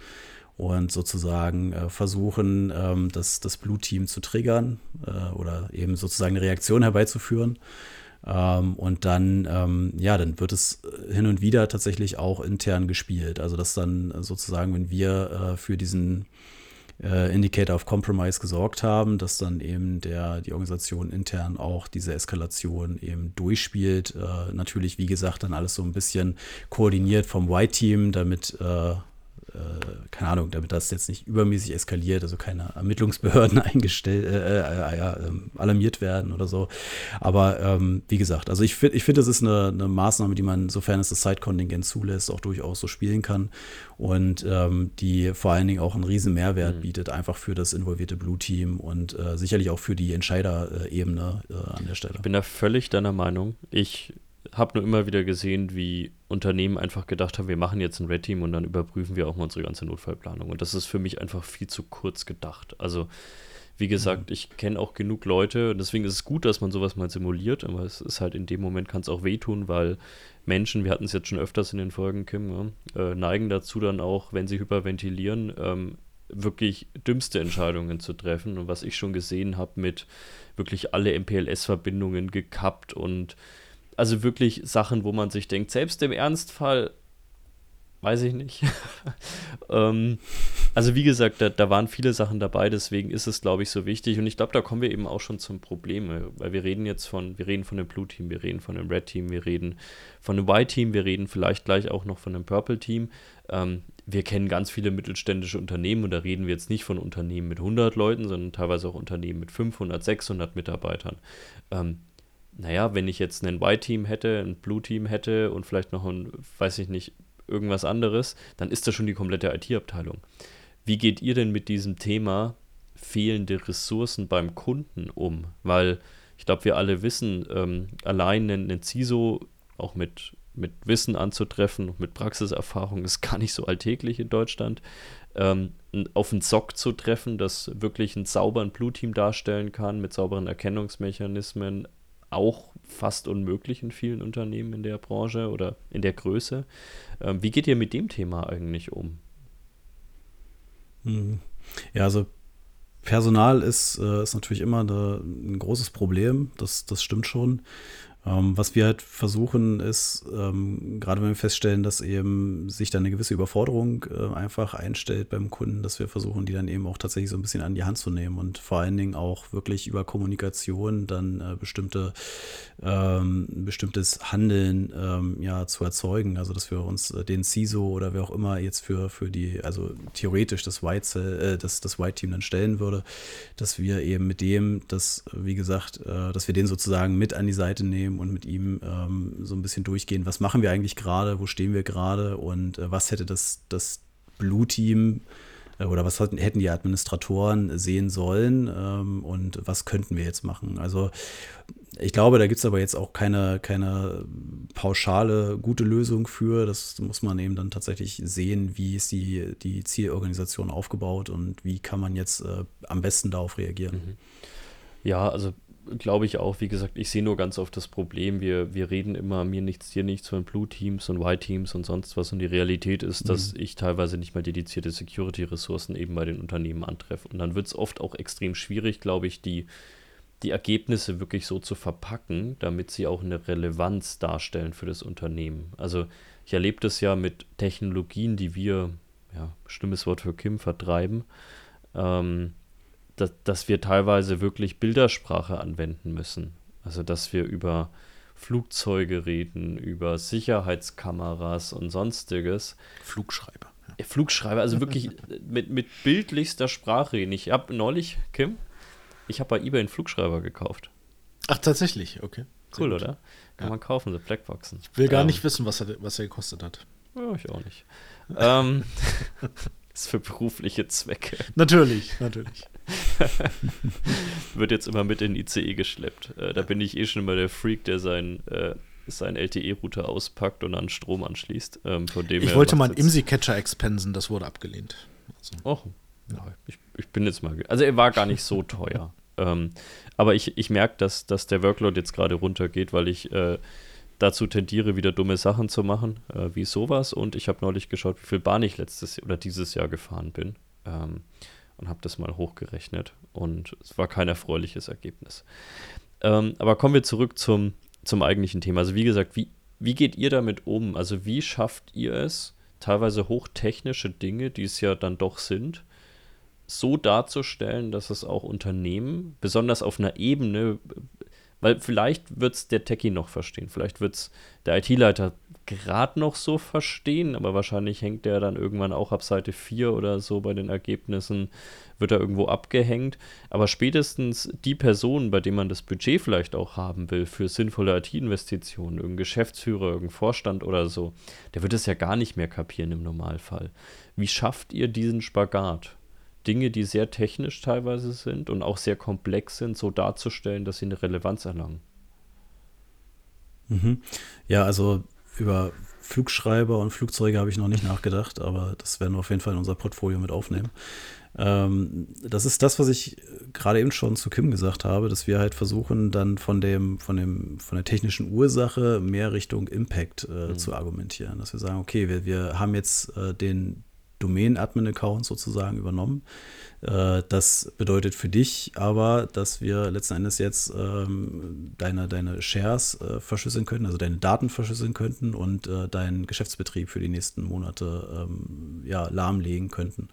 Speaker 2: und sozusagen äh, versuchen, ähm, das, das Blue-Team zu triggern äh, oder eben sozusagen eine Reaktion herbeizuführen. Ähm, und dann, ähm, ja, dann wird es hin und wieder tatsächlich auch intern gespielt. Also dass dann sozusagen, wenn wir äh, für diesen äh, Indicator of Compromise gesorgt haben, dass dann eben der, die Organisation intern auch diese Eskalation eben durchspielt. Äh, natürlich, wie gesagt, dann alles so ein bisschen koordiniert vom White-Team, damit äh, äh, keine Ahnung, damit das jetzt nicht übermäßig eskaliert, also keine Ermittlungsbehörden (laughs) eingestellt, äh, äh, ja, ähm, alarmiert werden oder so. Aber ähm, wie gesagt, also ich finde, ich finde, das ist eine, eine, Maßnahme, die man, sofern es das Zeitkontingent zulässt, auch durchaus so spielen kann und ähm, die vor allen Dingen auch einen riesen Mehrwert mhm. bietet, einfach für das involvierte Blue-Team und äh, sicherlich auch für die Entscheiderebene äh, an der Stelle.
Speaker 1: Ich bin da völlig deiner Meinung. Ich habe nur immer wieder gesehen, wie Unternehmen einfach gedacht haben, wir machen jetzt ein Red Team und dann überprüfen wir auch mal unsere ganze Notfallplanung. Und das ist für mich einfach viel zu kurz gedacht. Also, wie gesagt, mhm. ich kenne auch genug Leute und deswegen ist es gut, dass man sowas mal simuliert, aber es ist halt in dem Moment kann es auch wehtun, weil Menschen, wir hatten es jetzt schon öfters in den Folgen, Kim, ja, äh, neigen dazu dann auch, wenn sie hyperventilieren, ähm, wirklich dümmste Entscheidungen zu treffen. Und was ich schon gesehen habe mit wirklich alle MPLS-Verbindungen gekappt und also wirklich Sachen, wo man sich denkt, selbst im Ernstfall, weiß ich nicht. (laughs) ähm, also wie gesagt, da, da, waren viele Sachen dabei, deswegen ist es, glaube ich, so wichtig. Und ich glaube, da kommen wir eben auch schon zum Problem, weil wir reden jetzt von, wir reden von dem Blue Team, wir reden von dem Red Team, wir reden von dem White Team, wir reden vielleicht gleich auch noch von dem Purple Team. Ähm, wir kennen ganz viele mittelständische Unternehmen und da reden wir jetzt nicht von Unternehmen mit 100 Leuten, sondern teilweise auch Unternehmen mit 500, 600 Mitarbeitern. Ähm, naja, wenn ich jetzt ein White-Team hätte, ein Blue-Team hätte und vielleicht noch ein, weiß ich nicht, irgendwas anderes, dann ist das schon die komplette IT-Abteilung. Wie geht ihr denn mit diesem Thema fehlende Ressourcen beim Kunden um? Weil ich glaube, wir alle wissen, ähm, allein einen CISO auch mit, mit Wissen anzutreffen, mit Praxiserfahrung, ist gar nicht so alltäglich in Deutschland. Ähm, auf einen SOC zu treffen, das wirklich einen sauberen Blue-Team darstellen kann, mit sauberen Erkennungsmechanismen, auch fast unmöglich in vielen Unternehmen in der Branche oder in der Größe. Ähm, wie geht ihr mit dem Thema eigentlich um?
Speaker 2: Hm. Ja, also Personal ist, äh, ist natürlich immer eine, ein großes Problem, das, das stimmt schon. Ähm, was wir halt versuchen, ist, ähm, gerade wenn wir feststellen, dass eben sich da eine gewisse Überforderung äh, einfach einstellt beim Kunden, dass wir versuchen, die dann eben auch tatsächlich so ein bisschen an die Hand zu nehmen und vor allen Dingen auch wirklich über Kommunikation dann äh, bestimmte, ähm, bestimmtes Handeln ähm, ja zu erzeugen. Also, dass wir uns äh, den CISO oder wer auch immer jetzt für, für die, also theoretisch das White, äh, das, das White Team dann stellen würde, dass wir eben mit dem, das, wie gesagt, äh, dass wir den sozusagen mit an die Seite nehmen nehmen und mit ihm ähm, so ein bisschen durchgehen, was machen wir eigentlich gerade, wo stehen wir gerade und äh, was hätte das, das Blue-Team äh, oder was hatten, hätten die Administratoren sehen sollen ähm, und was könnten wir jetzt machen. Also ich glaube, da gibt es aber jetzt auch keine, keine pauschale gute Lösung für. Das muss man eben dann tatsächlich sehen, wie ist die, die Zielorganisation aufgebaut und wie kann man jetzt äh, am besten darauf reagieren. Mhm.
Speaker 1: Ja, also glaube ich auch, wie gesagt, ich sehe nur ganz oft das Problem, wir, wir reden immer mir nichts, dir nichts von Blue Teams und White Teams und sonst was und die Realität ist, mhm. dass ich teilweise nicht mal dedizierte Security-Ressourcen eben bei den Unternehmen antreffe. Und dann wird es oft auch extrem schwierig, glaube ich, die, die Ergebnisse wirklich so zu verpacken, damit sie auch eine Relevanz darstellen für das Unternehmen. Also ich erlebe das ja mit Technologien, die wir, ja, stimmes Wort für Kim, vertreiben. Ähm, dass, dass wir teilweise wirklich Bildersprache anwenden müssen. Also dass wir über Flugzeuge reden, über Sicherheitskameras und sonstiges.
Speaker 3: Flugschreiber.
Speaker 1: Ja. Flugschreiber, also wirklich (laughs) mit, mit bildlichster Sprache reden. Ich habe neulich, Kim, ich habe bei eBay einen Flugschreiber gekauft.
Speaker 3: Ach, tatsächlich, okay.
Speaker 1: Sehr cool, gut. oder? Kann ja. man kaufen, so Blackboxen.
Speaker 3: Ich will gar ähm, nicht wissen, was er, was er gekostet hat.
Speaker 1: Ja, ich auch nicht. ähm, (laughs) (laughs) ist für berufliche Zwecke.
Speaker 3: Natürlich, natürlich. (laughs)
Speaker 1: Wird jetzt immer mit in ICE geschleppt. Äh, da bin ich eh schon immer der Freak, der sein, äh, sein LTE-Router auspackt und an Strom anschließt. Ähm, von dem
Speaker 3: ich wollte mal einen IMSI-Catcher expensen, das wurde abgelehnt.
Speaker 1: Also. Oh, ja, ich, ich, bin jetzt mal. Also, er war gar nicht so teuer. (laughs) ähm, aber ich, ich merke, dass, dass der Workload jetzt gerade runtergeht, weil ich äh, dazu tendiere, wieder dumme Sachen zu machen, äh, wie sowas. Und ich habe neulich geschaut, wie viel Bahn ich letztes oder dieses Jahr gefahren bin. Ähm, und habe das mal hochgerechnet und es war kein erfreuliches Ergebnis. Ähm, aber kommen wir zurück zum, zum eigentlichen Thema. Also wie gesagt, wie, wie geht ihr damit um? Also wie schafft ihr es, teilweise hochtechnische Dinge, die es ja dann doch sind, so darzustellen, dass es auch Unternehmen, besonders auf einer Ebene, weil vielleicht wird es der Techie noch verstehen, vielleicht wird es der IT-Leiter gerade noch so verstehen, aber wahrscheinlich hängt der dann irgendwann auch ab Seite 4 oder so bei den Ergebnissen, wird er irgendwo abgehängt. Aber spätestens die Person, bei dem man das Budget vielleicht auch haben will für sinnvolle IT-Investitionen, irgendein Geschäftsführer, irgendein Vorstand oder so, der wird es ja gar nicht mehr kapieren im Normalfall. Wie schafft ihr diesen Spagat? Dinge, die sehr technisch teilweise sind und auch sehr komplex sind, so darzustellen, dass sie eine Relevanz erlangen.
Speaker 2: Mhm. Ja, also über Flugschreiber und Flugzeuge habe ich noch nicht nachgedacht, aber das werden wir auf jeden Fall in unser Portfolio mit aufnehmen. Ähm, das ist das, was ich gerade eben schon zu Kim gesagt habe, dass wir halt versuchen, dann von dem, von dem, von der technischen Ursache mehr Richtung Impact äh, mhm. zu argumentieren. Dass wir sagen, okay, wir, wir haben jetzt äh, den Domain-Admin-Account sozusagen übernommen. Äh, das bedeutet für dich aber, dass wir letzten Endes jetzt ähm, deine, deine Shares äh, verschlüsseln können, also deine Daten verschlüsseln könnten und äh, deinen Geschäftsbetrieb für die nächsten Monate ähm, ja, lahmlegen könnten.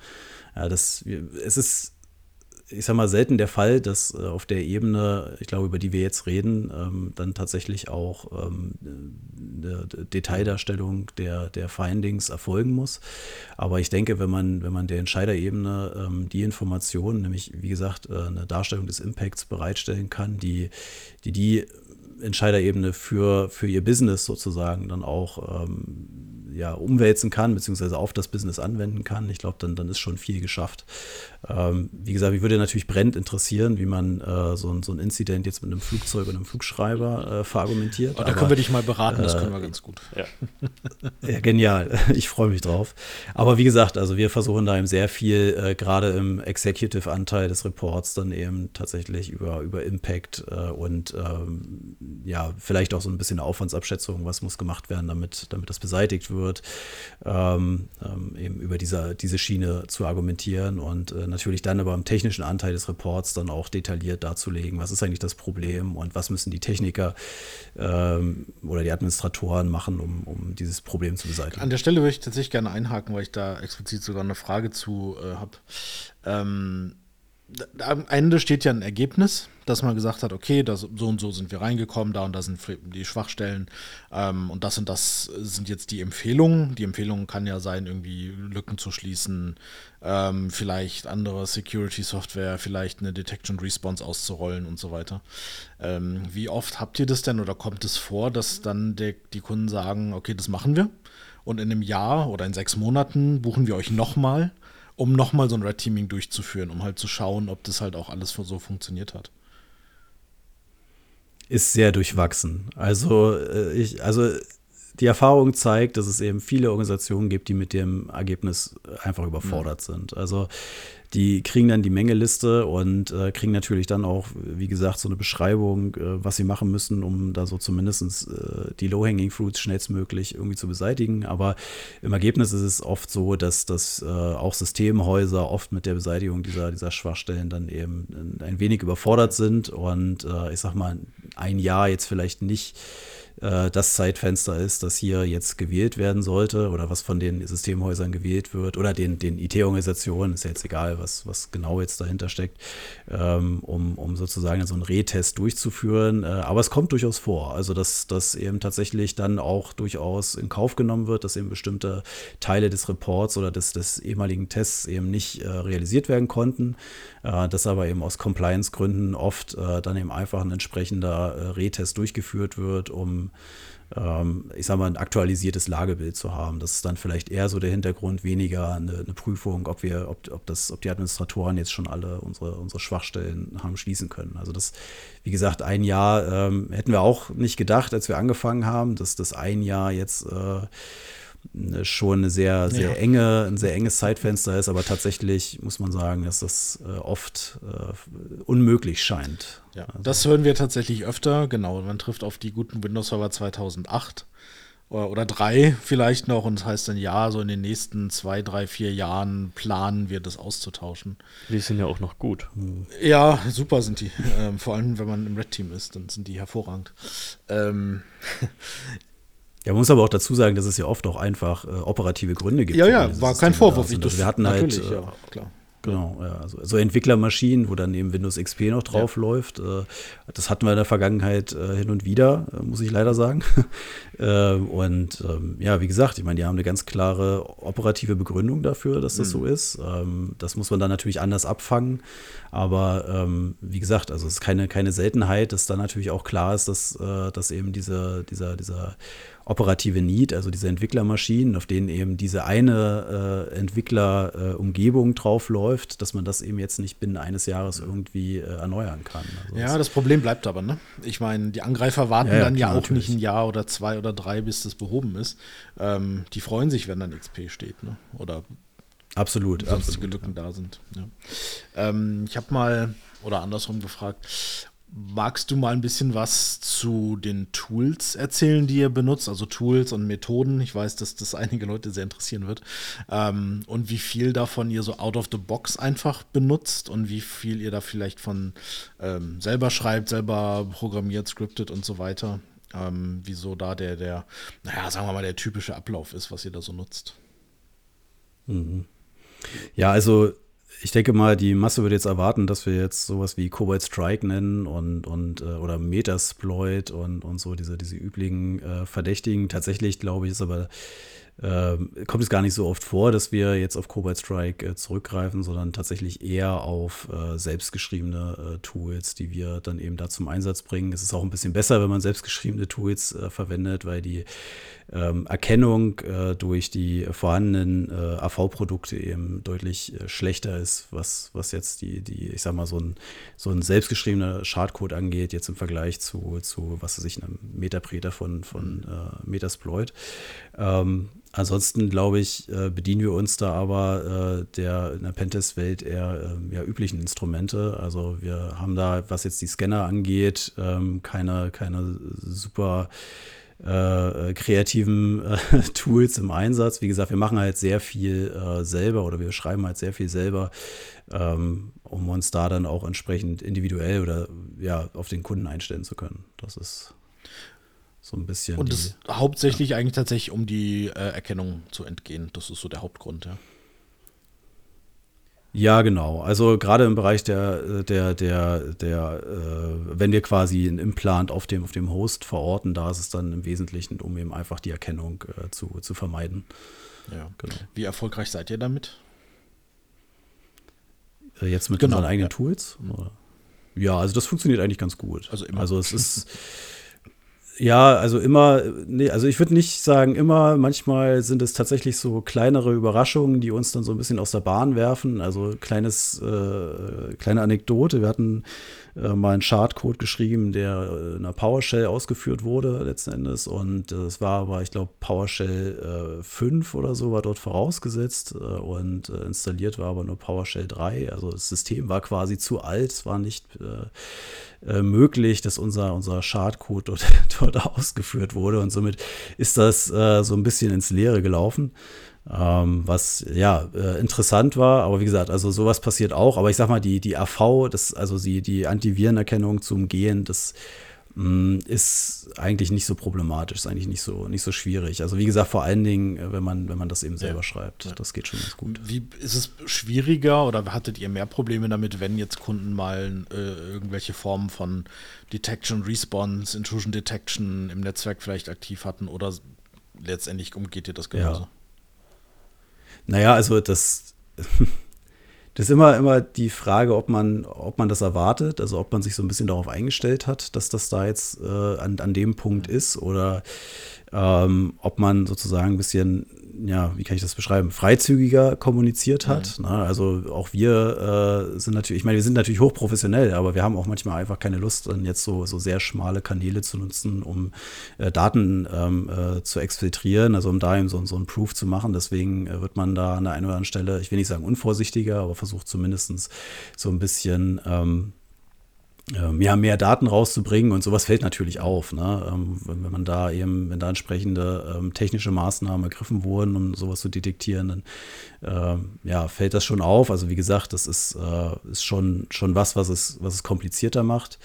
Speaker 2: Das, es ist ich sag mal, selten der Fall, dass äh, auf der Ebene, ich glaube, über die wir jetzt reden, ähm, dann tatsächlich auch ähm, eine Detaildarstellung der, der Findings erfolgen muss. Aber ich denke, wenn man, wenn man der Entscheiderebene ähm, die Informationen, nämlich wie gesagt, äh, eine Darstellung des Impacts bereitstellen kann, die die, die Entscheiderebene für, für ihr Business sozusagen dann auch ähm, ja, umwälzen kann, beziehungsweise auf das Business anwenden kann. Ich glaube, dann, dann ist schon viel geschafft. Ähm, wie gesagt, mich würde natürlich brennend interessieren, wie man äh, so, ein, so ein Incident jetzt mit einem Flugzeug und einem Flugschreiber äh, verargumentiert.
Speaker 3: Oh, da können wir dich mal beraten, das äh, können wir ganz gut.
Speaker 2: Ja, ja genial. (laughs) Ich freue mich drauf. Aber wie gesagt, also wir versuchen da eben sehr viel, äh, gerade im Executive-Anteil des Reports, dann eben tatsächlich über, über Impact äh, und ähm, ja, vielleicht auch so ein bisschen Aufwandsabschätzung, was muss gemacht werden, damit, damit das beseitigt wird wird, ähm, ähm, eben über dieser, diese Schiene zu argumentieren und äh, natürlich dann aber im technischen Anteil des Reports dann auch detailliert darzulegen, was ist eigentlich das Problem und was müssen die Techniker ähm, oder die Administratoren machen, um, um dieses Problem zu beseitigen.
Speaker 3: An der Stelle würde ich tatsächlich gerne einhaken, weil ich da explizit sogar eine Frage zu äh, habe. Ähm, am Ende steht ja ein Ergebnis, dass man gesagt hat, okay, das, so und so sind wir reingekommen, da und da sind die Schwachstellen ähm, und das und das sind jetzt die Empfehlungen. Die Empfehlung kann ja sein, irgendwie Lücken zu schließen, ähm, vielleicht andere Security-Software, vielleicht eine Detection Response auszurollen und so weiter. Ähm, wie oft habt ihr das denn oder kommt es vor, dass dann der, die Kunden sagen, okay, das machen wir und in einem Jahr oder in sechs Monaten buchen wir euch nochmal? Um nochmal so ein Red Teaming durchzuführen, um halt zu schauen, ob das halt auch alles so funktioniert hat.
Speaker 2: Ist sehr durchwachsen. Also, äh, ich, also die Erfahrung zeigt, dass es eben viele Organisationen gibt, die mit dem Ergebnis einfach überfordert ja. sind. Also die kriegen dann die Mengeliste und äh, kriegen natürlich dann auch, wie gesagt, so eine Beschreibung, äh, was sie machen müssen, um da so zumindest äh, die Low-Hanging Fruits schnellstmöglich irgendwie zu beseitigen. Aber im Ergebnis ist es oft so, dass, dass äh, auch Systemhäuser oft mit der Beseitigung dieser, dieser Schwachstellen dann eben ein wenig überfordert sind und äh, ich sag mal, ein Jahr jetzt vielleicht nicht äh, das Zeitfenster ist, das hier jetzt gewählt werden sollte oder was von den Systemhäusern gewählt wird oder den, den IT-Organisationen, ist ja jetzt egal, was, was genau jetzt dahinter steckt, ähm, um, um sozusagen so einen Retest durchzuführen. Äh, aber es kommt durchaus vor, also dass das eben tatsächlich dann auch durchaus in Kauf genommen wird, dass eben bestimmte Teile des Reports oder des, des ehemaligen Tests eben nicht äh, realisiert werden konnten, äh, dass aber eben aus Compliance-Gründen oft äh, dann eben einfach ein entsprechender äh, Retest durchgeführt wird, um ähm, ich sage mal, ein aktualisiertes Lagebild zu haben. Das ist dann vielleicht eher so der Hintergrund, weniger eine, eine Prüfung, ob wir, ob, ob, das, ob die Administratoren jetzt schon alle unsere, unsere Schwachstellen haben schließen können. Also das, wie gesagt, ein Jahr ähm, hätten wir auch nicht gedacht, als wir angefangen haben, dass das ein Jahr jetzt äh, schon eine sehr, sehr ja. enge, ein sehr enges Zeitfenster ist, aber tatsächlich muss man sagen, dass das äh, oft äh, unmöglich scheint.
Speaker 3: Ja, also. das hören wir tatsächlich öfter, genau. Man trifft auf die guten Windows Server 2008 oder, oder drei vielleicht noch und das heißt dann ja, so in den nächsten zwei, drei, vier Jahren planen wir das auszutauschen.
Speaker 1: Die sind ja auch noch gut.
Speaker 3: Ja, super sind die. (laughs) ähm, vor allem, wenn man im Red Team ist, dann sind die hervorragend. Ähm, (laughs)
Speaker 2: ja, man muss aber auch dazu sagen, dass es ja oft auch einfach äh, operative Gründe gibt.
Speaker 3: Ja, ja, war kein Vorwurf.
Speaker 2: Also wir hatten halt, äh, ja, klar. Genau, ja, also, so Entwicklermaschinen, wo dann eben Windows XP noch drauf ja. läuft. Äh, das hatten wir in der Vergangenheit äh, hin und wieder, äh, muss ich leider sagen. (laughs) Ähm, und ähm, ja, wie gesagt, ich meine, die haben eine ganz klare operative Begründung dafür, dass das mhm. so ist. Ähm, das muss man dann natürlich anders abfangen. Aber wie gesagt, also es ist keine, keine Seltenheit, dass dann natürlich auch klar ist, dass, dass eben diese, dieser, dieser operative Need, also diese Entwicklermaschinen, auf denen eben diese eine äh, Entwicklerumgebung äh, draufläuft, dass man das eben jetzt nicht binnen eines Jahres irgendwie äh, erneuern kann.
Speaker 3: Also ja, das Problem bleibt aber, ne? Ich meine, die Angreifer warten ja, ja, dann ja auch natürlich. nicht ein Jahr oder zwei oder drei, bis das behoben ist. Ähm, die freuen sich, wenn dann XP steht, ne? Oder
Speaker 2: absolut,
Speaker 3: sonstige absolut, Lücken ja. da sind. Ja. Ähm, ich habe mal oder andersrum gefragt, Magst du mal ein bisschen was zu den Tools erzählen, die ihr benutzt? Also Tools und Methoden. Ich weiß, dass das einige Leute sehr interessieren wird. Ähm, und wie viel davon ihr so out of the box einfach benutzt und wie viel ihr da vielleicht von ähm, selber schreibt, selber programmiert, scriptet und so weiter. Ähm, wieso da der, der, naja, sagen wir mal, der typische Ablauf ist, was ihr da so nutzt.
Speaker 2: Mhm. Ja, also ich denke mal, die Masse würde jetzt erwarten, dass wir jetzt sowas wie Cobalt Strike nennen und, und äh, oder Metasploit und, und so diese, diese üblichen äh, Verdächtigen. Tatsächlich, glaube ich, ist aber äh, kommt es gar nicht so oft vor, dass wir jetzt auf Cobalt Strike äh, zurückgreifen, sondern tatsächlich eher auf äh, selbstgeschriebene äh, Tools, die wir dann eben da zum Einsatz bringen. Es ist auch ein bisschen besser, wenn man selbstgeschriebene Tools äh, verwendet, weil die ähm, Erkennung äh, durch die vorhandenen äh, AV-Produkte eben deutlich äh, schlechter ist, was, was jetzt die, die, ich sag mal, so ein, so ein selbstgeschriebener Schadcode angeht, jetzt im Vergleich zu, zu was weiß ich, einem Metapreter von, von äh, Metasploit. Ähm, Ansonsten, glaube ich, bedienen wir uns da aber der in der Pentest-Welt eher äh, ja, üblichen Instrumente. Also wir haben da, was jetzt die Scanner angeht, ähm, keine, keine super äh, kreativen äh, (laughs) Tools im Einsatz. Wie gesagt, wir machen halt sehr viel äh, selber oder wir schreiben halt sehr viel selber, ähm, um uns da dann auch entsprechend individuell oder ja auf den Kunden einstellen zu können. Das ist so ein bisschen.
Speaker 3: Und das die, hauptsächlich ja. eigentlich tatsächlich, um die äh, Erkennung zu entgehen. Das ist so der Hauptgrund, ja.
Speaker 2: Ja, genau. Also gerade im Bereich der, der, der, der, äh, wenn wir quasi ein Implant auf dem, auf dem Host verorten, da ist es dann im Wesentlichen, um eben einfach die Erkennung äh, zu, zu vermeiden.
Speaker 3: Ja, genau. Wie erfolgreich seid ihr damit?
Speaker 2: Äh, jetzt mit genau, unseren eigenen ja. Tools? Oder? Ja, also das funktioniert eigentlich ganz gut.
Speaker 3: Also immer.
Speaker 2: Also es ist (laughs) ja, also immer, nee, also ich würde nicht sagen immer, manchmal sind es tatsächlich so kleinere Überraschungen, die uns dann so ein bisschen aus der Bahn werfen. Also kleines, äh, kleine Anekdote. Wir hatten äh, mal einen Chartcode geschrieben, der äh, in einer PowerShell ausgeführt wurde letzten Endes. Und es äh, war aber, ich glaube, PowerShell äh, 5 oder so war dort vorausgesetzt äh, und installiert war aber nur PowerShell 3. Also das System war quasi zu alt, es war nicht möglich, dass unser, unser Schadcode dort, (laughs) dort ausgeführt wurde. Und somit ist das so ein bisschen ins Leere gelaufen. Ähm, was ja äh, interessant war, aber wie gesagt, also sowas passiert auch. Aber ich sag mal, die, die AV, das, also die, die Antivirenerkennung zum Gehen, das mh, mm, ist eigentlich nicht so problematisch, ist eigentlich nicht so, nicht so schwierig. Also wie gesagt, vor allen Dingen, äh, wenn man, wenn man das eben selber ja. schreibt, ja. das geht schon ganz gut.
Speaker 3: Wie ist es schwieriger oder hattet ihr mehr Probleme damit, wenn jetzt Kunden mal äh, irgendwelche Formen von Detection, Response, Intrusion Detection im Netzwerk vielleicht aktiv hatten oder letztendlich umgeht ihr das genauso?
Speaker 2: Ja. Naja, also das, (laughs) das ist immer, immer die Frage, ob man, ob man das erwartet, also ob man sich so ein bisschen darauf eingestellt hat, dass das da jetzt äh, an, an dem Punkt ist oder ähm, ob man sozusagen ein bisschen ja, wie kann ich das beschreiben, freizügiger kommuniziert hat. Mhm. Na, also auch wir äh, sind natürlich, ich meine, wir sind natürlich hochprofessionell, aber wir haben auch manchmal einfach keine Lust, dann jetzt so, so sehr schmale Kanäle zu nutzen, um äh, Daten ähm, äh, zu exfiltrieren, also um da eben so, so einen Proof zu machen. Deswegen äh, wird man da an der einen oder anderen Stelle, ich will nicht sagen unvorsichtiger, aber versucht zumindest so ein bisschen ähm, ja, mehr Daten rauszubringen und sowas fällt natürlich auf, ne? Ähm, wenn man da eben, wenn da entsprechende ähm, technische Maßnahmen ergriffen wurden, um sowas zu detektieren, dann äh, ja, fällt das schon auf. Also wie gesagt, das ist, äh, ist schon, schon was, was es, was es komplizierter macht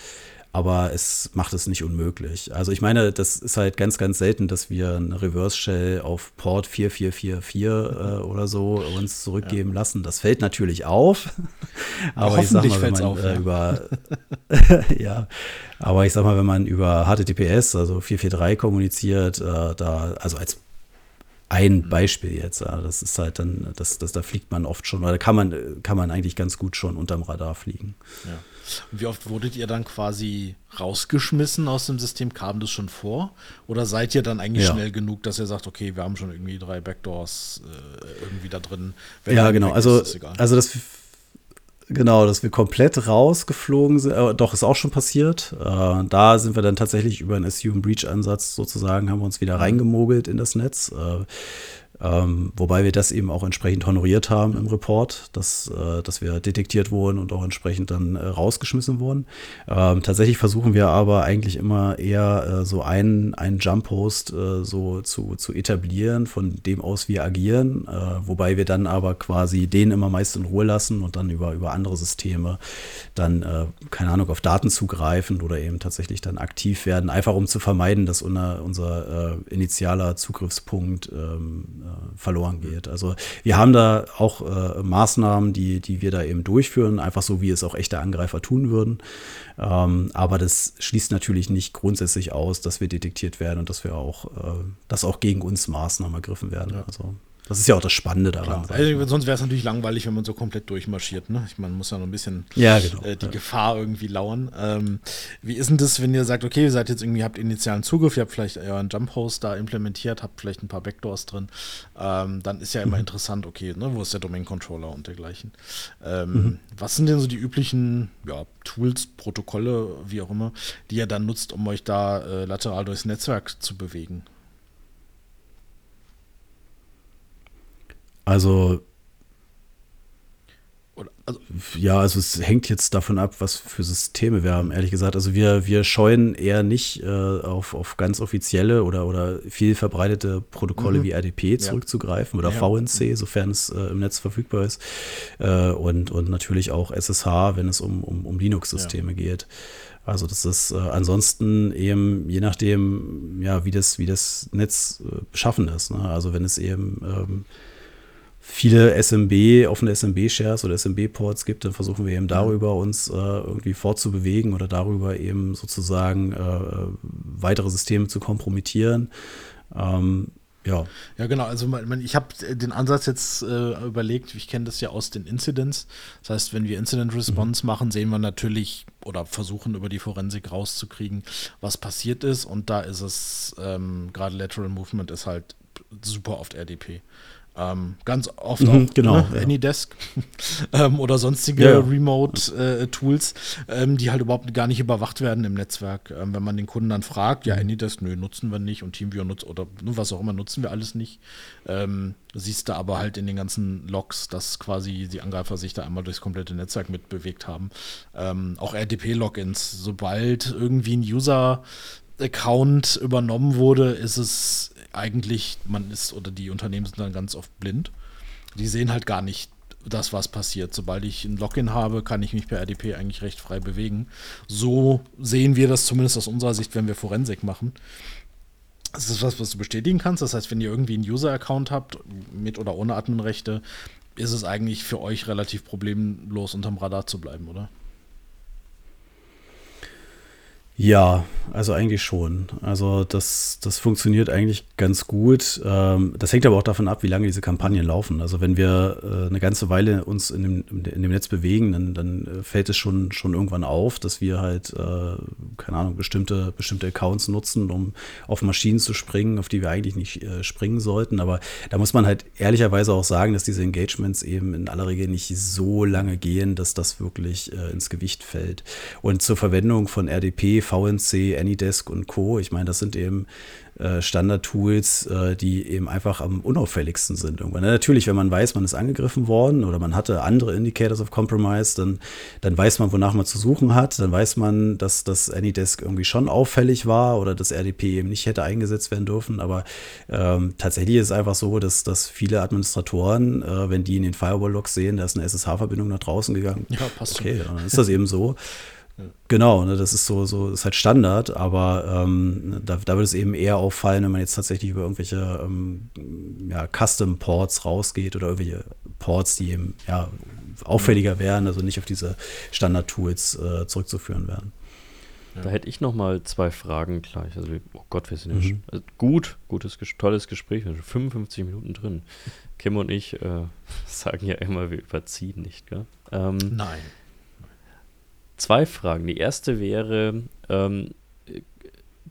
Speaker 2: aber es macht es nicht unmöglich. Also ich meine, das ist halt ganz, ganz selten, dass wir eine Reverse Shell auf Port 4444 äh, oder so uns zurückgeben ja. lassen. Das fällt natürlich auf. aber ich sag mal, wenn man auf, äh, ja. über (laughs) ja, aber ich sag mal, wenn man über HTTPS, also 443 kommuniziert, äh, da, also als ein mhm. Beispiel jetzt, das ist halt dann, das, das, da fliegt man oft schon, oder kann man, kann man eigentlich ganz gut schon unterm Radar fliegen.
Speaker 3: Ja. Und wie oft wurdet ihr dann quasi rausgeschmissen aus dem System? Kam das schon vor? Oder seid ihr dann eigentlich ja. schnell genug, dass ihr sagt, okay, wir haben schon irgendwie drei Backdoors äh, irgendwie da drin?
Speaker 2: ja, genau. Also, also das Genau, dass wir komplett rausgeflogen sind. Äh, doch, ist auch schon passiert. Äh, da sind wir dann tatsächlich über einen Assume Breach Ansatz sozusagen, haben wir uns wieder reingemogelt in das Netz. Äh, ähm, wobei wir das eben auch entsprechend honoriert haben im Report, dass, äh, dass wir detektiert wurden und auch entsprechend dann äh, rausgeschmissen wurden. Ähm, tatsächlich versuchen wir aber eigentlich immer eher äh, so einen, einen Jump-Host äh, so zu, zu etablieren, von dem aus wir agieren, äh, wobei wir dann aber quasi den immer meist in Ruhe lassen und dann über, über andere Systeme dann, äh, keine Ahnung, auf Daten zugreifen oder eben tatsächlich dann aktiv werden, einfach um zu vermeiden, dass unser, unser initialer Zugriffspunkt ähm, äh, verloren geht. Also wir haben da auch äh, Maßnahmen, die, die wir da eben durchführen, einfach so, wie es auch echte Angreifer tun würden. Ähm, aber das schließt natürlich nicht grundsätzlich aus, dass wir detektiert werden und dass wir auch, äh, dass auch gegen uns Maßnahmen ergriffen werden. Ja. Also das ist ja auch das Spannende daran.
Speaker 3: Also, sonst wäre es natürlich langweilig, wenn man so komplett durchmarschiert. Ne? Ich meine, man muss ja noch ein bisschen
Speaker 2: ja, genau.
Speaker 3: äh, die ja. Gefahr irgendwie lauern. Ähm, wie ist denn das, wenn ihr sagt, okay, ihr seid jetzt irgendwie, habt initialen Zugriff, ihr habt vielleicht euren Jump-Host da implementiert, habt vielleicht ein paar Backdoors drin, ähm, dann ist ja immer mhm. interessant, okay, ne, wo ist der Domain-Controller und dergleichen. Ähm, mhm. Was sind denn so die üblichen ja, Tools, Protokolle, wie auch immer, die ihr dann nutzt, um euch da äh, lateral durchs Netzwerk zu bewegen?
Speaker 2: Also, also, ja, also es hängt jetzt davon ab, was für Systeme wir haben, ehrlich gesagt. Also wir, wir scheuen eher nicht äh, auf, auf ganz offizielle oder, oder viel verbreitete Protokolle mhm. wie RDP zurückzugreifen ja. oder ja. VNC, sofern es äh, im Netz verfügbar ist. Äh, und, und natürlich auch SSH, wenn es um, um, um Linux-Systeme ja. geht. Also das ist äh, ansonsten eben, je nachdem, ja, wie das, wie das Netz äh, beschaffen ist. Ne? Also wenn es eben ähm, viele SMB, offene SMB-Shares oder SMB-Ports gibt, dann versuchen wir eben darüber uns äh, irgendwie fortzubewegen oder darüber eben sozusagen äh, weitere Systeme zu kompromittieren. Ähm,
Speaker 3: Ja. Ja, genau. Also man, ich habe den Ansatz jetzt äh, überlegt, ich kenne das ja aus den Incidents. Das heißt, wenn wir Incident Response mhm. machen, sehen wir natürlich oder versuchen über die Forensik rauszukriegen, was passiert ist. Und da ist es, ähm, gerade Lateral Movement ist halt super oft RDP. Ähm, ganz oft mhm,
Speaker 2: auch genau,
Speaker 3: ne, ja. Anydesk (laughs) ähm, oder sonstige ja, Remote-Tools, äh, ähm, die halt überhaupt gar nicht überwacht werden im Netzwerk. Ähm, wenn man den Kunden dann fragt, ja, mhm. Anydesk, nö, nutzen wir nicht und TeamViewer nutzt oder was auch immer, nutzen wir alles nicht. Ähm, siehst du aber halt in den ganzen Logs, dass quasi die Angreifer sich da einmal durchs komplette Netzwerk mitbewegt haben. Ähm, auch RDP-Logins, sobald irgendwie ein User Account übernommen wurde, ist es eigentlich, man ist oder die Unternehmen sind dann ganz oft blind. Die sehen halt gar nicht das, was passiert. Sobald ich ein Login habe, kann ich mich per RDP eigentlich recht frei bewegen. So sehen wir das zumindest aus unserer Sicht, wenn wir Forensik machen. Das ist was, was du bestätigen kannst. Das heißt, wenn ihr irgendwie einen User-Account habt, mit oder ohne Adminrechte, ist es eigentlich für euch relativ problemlos unterm Radar zu bleiben, oder?
Speaker 2: Ja, also eigentlich schon. Also das, das funktioniert eigentlich ganz gut. Ähm, das hängt aber auch davon ab, wie lange diese Kampagnen laufen. Also wenn wir äh, eine ganze Weile uns in dem, in dem Netz bewegen, dann, dann äh, fällt es schon, schon irgendwann auf, dass wir halt, äh, keine Ahnung, bestimmte, bestimmte Accounts nutzen, um auf Maschinen zu springen, auf die wir eigentlich nicht springen sollten. Aber da muss man halt ehrlicherweise auch sagen, dass diese Engagements eben in aller Regel nicht so lange gehen, dass das wirklich ins Gewicht fällt. Und zur Verwendung von RDP VNC, Anydesk und Co. Ich meine, das sind eben äh, Standard-Tools, äh, die eben einfach am unauffälligsten sind irgendwann. Natürlich, wenn man weiß, man ist angegriffen worden oder man hatte andere Indicators of Compromise, dann, dann weiß man, wonach man zu suchen hat. Dann weiß man, dass das Anydesk irgendwie schon auffällig war oder das RDP eben nicht hätte eingesetzt werden dürfen. Aber ähm, tatsächlich ist es einfach so, dass, dass viele Administratoren, äh, wenn die in den Firewall-Logs sehen, da ist eine SSH-Verbindung nach draußen gegangen. Ja, passt. Okay, schon. dann ist das eben so. Genau, ne, das ist so, so ist halt Standard, aber ähm, da, da würde es eben eher auffallen, wenn man jetzt tatsächlich über irgendwelche ähm, ja, Custom-Ports rausgeht oder irgendwelche Ports, die eben ja, auffälliger wären, also nicht auf diese Standard-Tools äh, zurückzuführen wären.
Speaker 1: Da hätte ich noch mal zwei Fragen gleich. Also, oh Gott, wir sind ja mhm. also gut, gutes, tolles Gespräch. Wir sind 55 Minuten drin. (laughs) Kim und ich äh, (laughs) sagen ja immer, wir überziehen nicht, gell?
Speaker 3: Ähm, Nein
Speaker 1: zwei Fragen. Die erste wäre, ähm,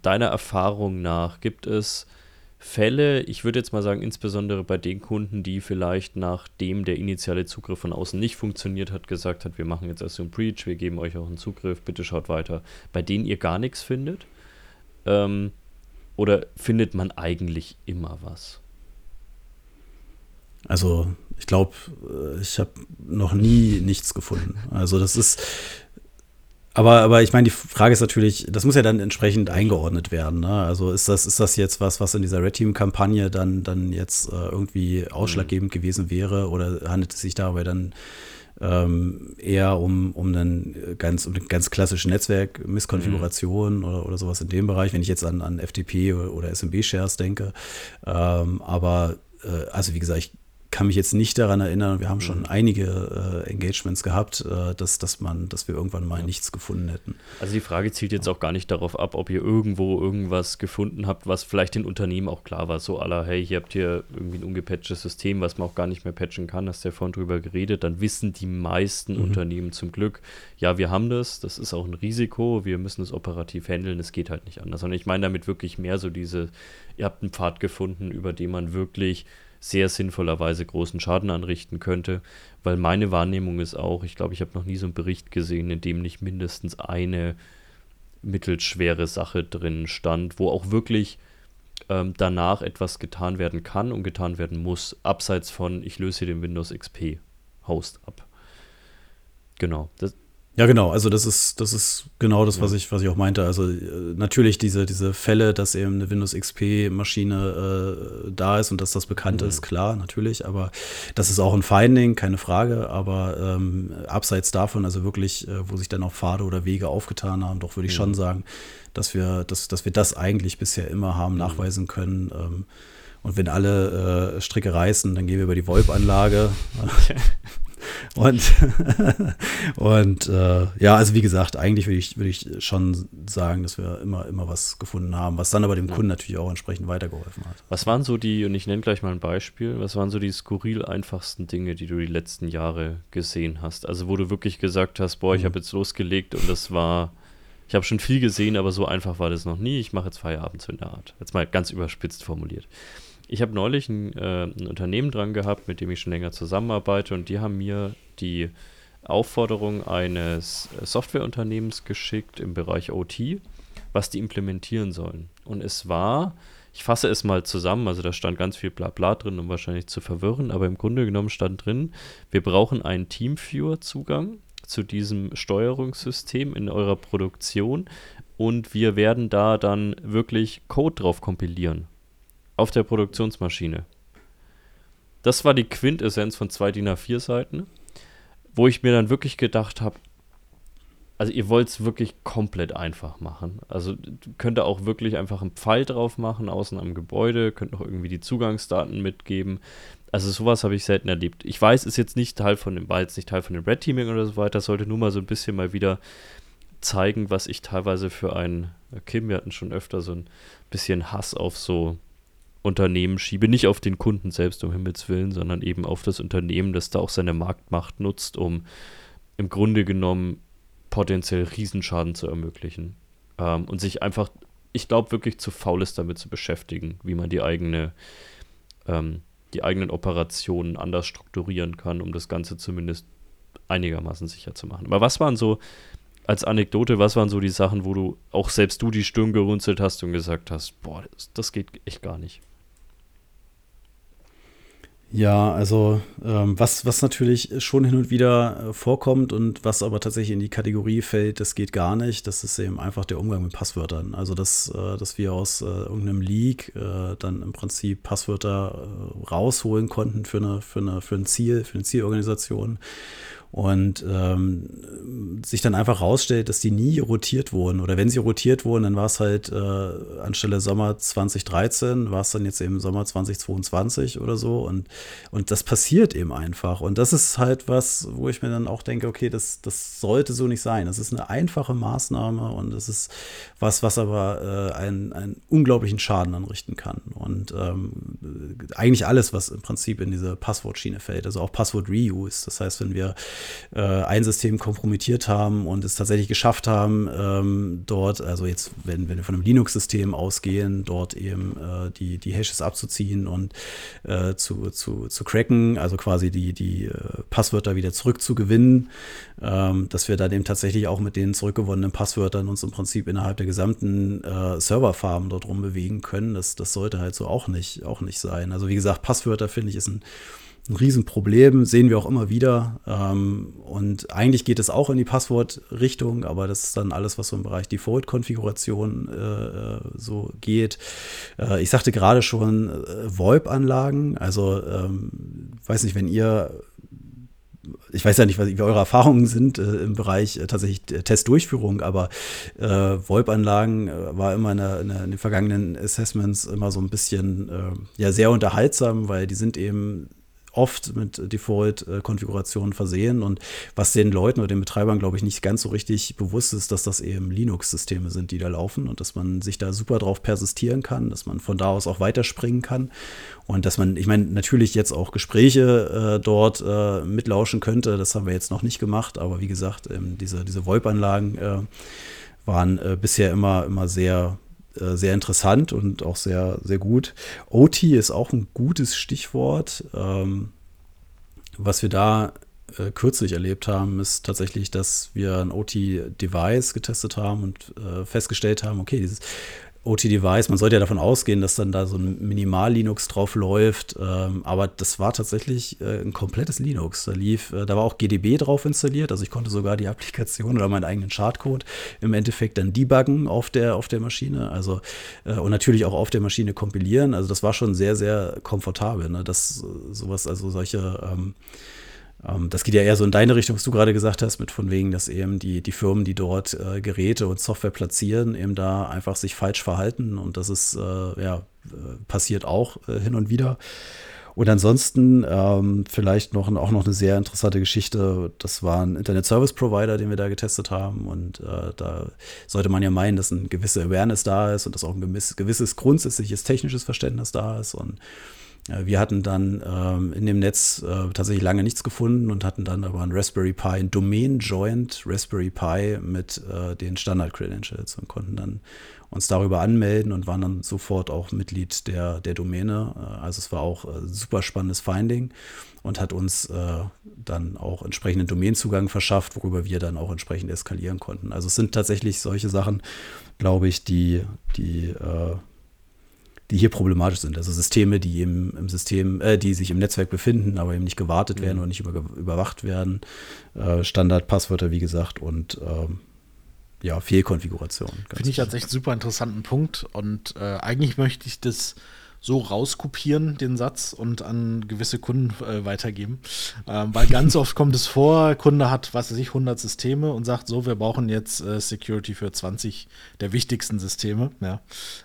Speaker 1: deiner Erfahrung nach, gibt es Fälle, ich würde jetzt mal sagen, insbesondere bei den Kunden, die vielleicht nachdem der initiale Zugriff von außen nicht funktioniert hat, gesagt hat, wir machen jetzt erst einen Breach, wir geben euch auch einen Zugriff, bitte schaut weiter, bei denen ihr gar nichts findet? Ähm, oder findet man eigentlich immer was?
Speaker 2: Also, ich glaube, äh, ich habe noch nie nichts gefunden. Also, das ist, aber, aber ich meine, die Frage ist natürlich, das muss ja dann entsprechend eingeordnet werden. Ne? Also ist das, ist das jetzt was, was in dieser Red Team-Kampagne dann, dann jetzt äh, irgendwie ausschlaggebend mhm. gewesen wäre? Oder handelt es sich dabei dann ähm, eher um, um einen ganz, um eine ganz klassische Netzwerk-Misskonfiguration mhm. oder, oder sowas in dem Bereich, wenn ich jetzt an, an FTP oder, oder SMB-Shares denke. Ähm, aber äh, also wie gesagt, ich kann mich jetzt nicht daran erinnern, wir haben schon mhm. einige äh, Engagements gehabt, äh, dass, dass, man, dass wir irgendwann mal ja. nichts gefunden hätten.
Speaker 1: Also die Frage zielt jetzt auch gar nicht darauf ab, ob ihr irgendwo irgendwas gefunden habt, was vielleicht den Unternehmen auch klar war. So aller, hey, hier habt ihr irgendwie ein ungepatchtes System, was man auch gar nicht mehr patchen kann, hast du ja vorhin drüber geredet. Dann wissen die meisten mhm. Unternehmen zum Glück, ja, wir haben das, das ist auch ein Risiko, wir müssen es operativ handeln, es geht halt nicht anders. Und ich meine damit wirklich mehr so diese, ihr habt einen Pfad gefunden, über den man wirklich sehr sinnvollerweise großen Schaden anrichten könnte, weil meine Wahrnehmung ist auch, ich glaube, ich habe noch nie so einen Bericht gesehen, in dem nicht mindestens eine mittelschwere Sache drin stand, wo auch wirklich ähm, danach etwas getan werden kann und getan werden muss, abseits von, ich löse hier den Windows XP Host ab. Genau. Das,
Speaker 2: ja, genau. Also das ist, das ist genau das, was ich, was ich auch meinte. Also äh, natürlich diese, diese Fälle, dass eben eine Windows XP-Maschine äh, da ist und dass das bekannt mhm. ist, klar, natürlich. Aber das ist auch ein Finding, keine Frage. Aber ähm, abseits davon, also wirklich, äh, wo sich dann auch Pfade oder Wege aufgetan haben, doch würde ich mhm. schon sagen, dass wir, dass, dass wir das eigentlich bisher immer haben mhm. nachweisen können. Ähm, und wenn alle äh, Stricke reißen, dann gehen wir über die VoIP-Anlage. (laughs) und (laughs) und äh, ja, also wie gesagt, eigentlich würde ich, würde ich schon sagen, dass wir immer, immer was gefunden haben, was dann aber dem Kunden natürlich auch entsprechend weitergeholfen hat.
Speaker 1: Was waren so die, und ich nenne gleich mal ein Beispiel, was waren so die skurril einfachsten Dinge, die du die letzten Jahre gesehen hast? Also wo du wirklich gesagt hast, boah, ich mhm. habe jetzt losgelegt und das war, ich habe schon viel gesehen, aber so einfach war das noch nie. Ich mache jetzt Feierabend so in der Art. Jetzt mal ganz überspitzt formuliert. Ich habe neulich ein, äh, ein, Unternehmen dran gehabt, mit dem ich schon länger zusammenarbeite und die haben mir die Aufforderung eines Softwareunternehmens geschickt im Bereich OT, was die implementieren sollen. Und es war, ich fasse es mal zusammen, also da stand ganz viel Blabla drin, um wahrscheinlich zu verwirren, aber im Grunde genommen stand drin, wir brauchen einen Teamviewer-Zugang zu diesem Steuerungssystem in eurer Produktion und wir werden da dann wirklich Code drauf kompilieren auf der Produktionsmaschine. Das war die Quintessenz von zwei DIN A4 Seiten, wo ich mir dann wirklich gedacht habe, also ihr wollt es wirklich komplett einfach machen. Also könnt ihr auch wirklich einfach einen Pfeil drauf machen, außen am Gebäude, könnt noch irgendwie die Zugangsdaten mitgeben. Also sowas habe ich selten erlebt. Ich weiß, ist jetzt nicht Teil von dem, war jetzt nicht Teil von dem Red Teaming oder so weiter, sollte nur mal so ein bisschen mal wieder zeigen, was ich teilweise für ein, Kim, wir hatten schon öfter so ein bisschen Hass auf so Unternehmen schiebe, nicht auf den Kunden selbst um Himmels Willen, sondern eben auf das Unternehmen, das da auch seine Marktmacht nutzt, um im Grunde genommen potenziell Riesenschaden zu ermöglichen. Ähm, und sich einfach, ich glaube, wirklich zu faul ist, damit zu beschäftigen, wie man die eigene, ähm, die eigenen Operationen anders strukturieren kann, um das Ganze zumindest einigermaßen sicher zu machen. Aber was waren so, als Anekdote, was waren so die Sachen, wo du auch selbst du die Stirn gerunzelt hast und gesagt hast, boah, das, das geht echt gar nicht?
Speaker 2: Ja, also ähm, was, was natürlich schon hin und wieder äh, vorkommt und was aber tatsächlich in die Kategorie fällt, das geht gar nicht, das ist eben einfach der Umgang mit Passwörtern. Also dass, äh, dass wir aus äh, irgendeinem Leak äh, dann im Prinzip Passwörter äh, rausholen konnten für eine, für eine, für ein Ziel, für eine Zielorganisation und ähm, sich dann einfach rausstellt, dass die nie rotiert wurden. Oder wenn sie rotiert wurden, dann war es halt äh, anstelle Sommer 2013, war es dann jetzt eben Sommer 2022 oder so. Und, und das passiert eben einfach. Und das ist halt was, wo ich mir dann auch denke, okay, das, das sollte so nicht sein. Das ist eine einfache Maßnahme und das ist was, was aber äh, einen, einen unglaublichen Schaden anrichten kann. Und ähm, eigentlich alles, was im Prinzip in diese Passwortschiene fällt, also auch Passwort-Reuse. Das heißt, wenn wir äh, ein System kompromittiert haben und es tatsächlich geschafft haben, ähm, dort, also jetzt, wenn, wenn wir von einem Linux-System ausgehen, dort eben äh, die, die Hashes abzuziehen und äh, zu, zu, zu cracken, also quasi die, die äh, Passwörter wieder zurückzugewinnen, ähm, dass wir dann eben tatsächlich auch mit den zurückgewonnenen Passwörtern uns im Prinzip innerhalb der gesamten äh, Serverfarmen dort rumbewegen können. Das, das sollte halt so auch nicht, auch nicht sein. Also wie gesagt, Passwörter finde ich ist ein ein Riesenproblem, sehen wir auch immer wieder. Ähm, und eigentlich geht es auch in die Passwortrichtung, aber das ist dann alles, was so im Bereich Default-Konfiguration äh, so geht. Äh, ich sagte gerade schon äh, VoIP-Anlagen, also ähm, weiß nicht, wenn ihr ich weiß ja nicht, wie eure Erfahrungen sind äh, im Bereich äh, tatsächlich Testdurchführung, aber äh, VoIP-Anlagen äh, war immer in, der, in, den vergangenen Assessments immer so ein bisschen äh, ja sehr unterhaltsam, weil die sind eben oft mit Default-Konfigurationen versehen. Und was den Leuten oder den Betreibern, glaube ich, nicht ganz so richtig bewusst ist, dass das eben Linux-Systeme sind, die da laufen und dass man sich da super drauf persistieren kann, dass man von da aus auch weiterspringen kann. Und dass man, ich meine, natürlich jetzt auch Gespräche äh, dort äh, mitlauschen könnte. Das haben wir jetzt noch nicht gemacht, aber wie gesagt, ähm, diese, diese VoIP-Anlagen äh, waren äh, bisher immer, immer sehr äh, sehr interessant und auch sehr, sehr gut. OT ist auch ein gutes Stichwort. Ähm, was wir da äh, kürzlich erlebt haben, ist tatsächlich, dass wir ein OT-Device getestet haben und äh, festgestellt haben, okay, dieses OT-Device. Man sollte ja davon ausgehen, dass dann da so ein Minimal-Linux drauf läuft. Ähm, aber das war tatsächlich äh, ein komplettes Linux. Da lief, äh, da war auch GDB drauf installiert. Also ich konnte sogar die (laughs) Applikation oder meinen eigenen Chartcode im Endeffekt dann debuggen auf der, auf der Maschine. Also äh, und natürlich auch auf der Maschine kompilieren. Also das war schon sehr, sehr komfortabel. Ne? Das äh, sowas, also solche ähm, das geht ja eher so in deine Richtung, was du gerade gesagt hast, mit von wegen, dass eben die, die Firmen, die dort äh, Geräte und Software platzieren, eben da einfach sich falsch verhalten und das ist, äh, ja, äh, passiert auch äh, hin und wieder. Und ansonsten ähm, vielleicht noch, auch noch eine sehr interessante Geschichte. Das war ein Internet Service Provider, den wir da getestet haben. Und äh, da sollte man ja meinen, dass eine gewisse Awareness da ist und dass auch ein gewisses, gewisses grundsätzliches technisches Verständnis da ist. Und wir hatten dann ähm, in dem Netz äh, tatsächlich lange nichts gefunden und hatten dann aber ein Raspberry Pi, ein Domain-Joint Raspberry Pi mit äh, den Standard-Credentials und konnten dann uns darüber anmelden und waren dann sofort auch Mitglied der, der Domäne. Äh, also es war auch ein äh, super spannendes Finding und hat uns äh, dann auch entsprechenden Domainzugang verschafft, worüber wir dann auch entsprechend eskalieren konnten. Also es sind tatsächlich solche Sachen, glaube ich, die, die äh, die hier problematisch sind. Also Systeme, die im, im System, äh, die sich im Netzwerk befinden, aber eben nicht gewartet werden mhm. oder nicht über, überwacht werden. Äh, Standardpasswörter, wie gesagt, und ähm, ja, Fehlkonfiguration.
Speaker 3: Finde ich tatsächlich einen super interessanten Punkt und äh, eigentlich möchte ich das so rauskopieren, den Satz, und an gewisse Kunden äh, weitergeben. Ähm, weil ganz oft kommt es vor, Kunde hat, was weiß ich, 100 Systeme und sagt so, wir brauchen jetzt äh, Security für 20 der wichtigsten Systeme. Ja.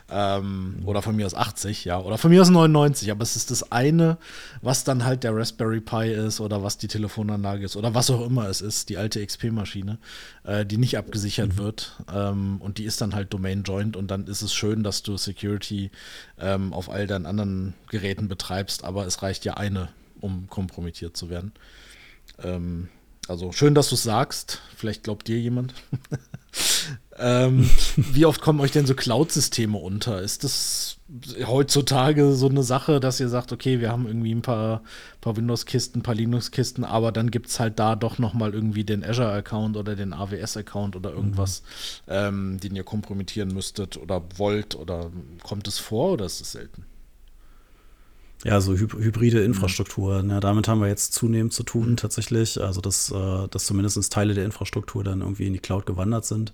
Speaker 3: Ähm, oder von mir aus 80, ja. Oder von mir aus 99. Aber es ist das eine, was dann halt der Raspberry Pi ist oder was die Telefonanlage ist oder was auch immer es ist, die alte XP-Maschine, äh, die nicht abgesichert mhm. wird. Ähm, und die ist dann halt Domain-Joint und dann ist es schön, dass du Security ähm, auf all deinen anderen Geräten betreibst, aber es reicht ja eine, um kompromittiert zu werden. Ähm, also schön, dass du es sagst. Vielleicht glaubt dir jemand. (laughs) ähm, wie oft kommen euch denn so Cloud-Systeme unter? Ist das heutzutage so eine Sache, dass ihr sagt, okay, wir haben irgendwie ein paar, paar Windows-Kisten, ein paar Linux-Kisten, aber dann gibt es halt da doch nochmal irgendwie den Azure-Account oder den AWS-Account oder irgendwas, mhm. ähm, den ihr kompromittieren müsstet oder wollt oder kommt es vor oder ist es selten?
Speaker 2: Ja, so hybride Infrastruktur. Mhm. Ja, damit haben wir jetzt zunehmend zu tun, tatsächlich. Also, dass, äh, dass zumindest Teile der Infrastruktur dann irgendwie in die Cloud gewandert sind,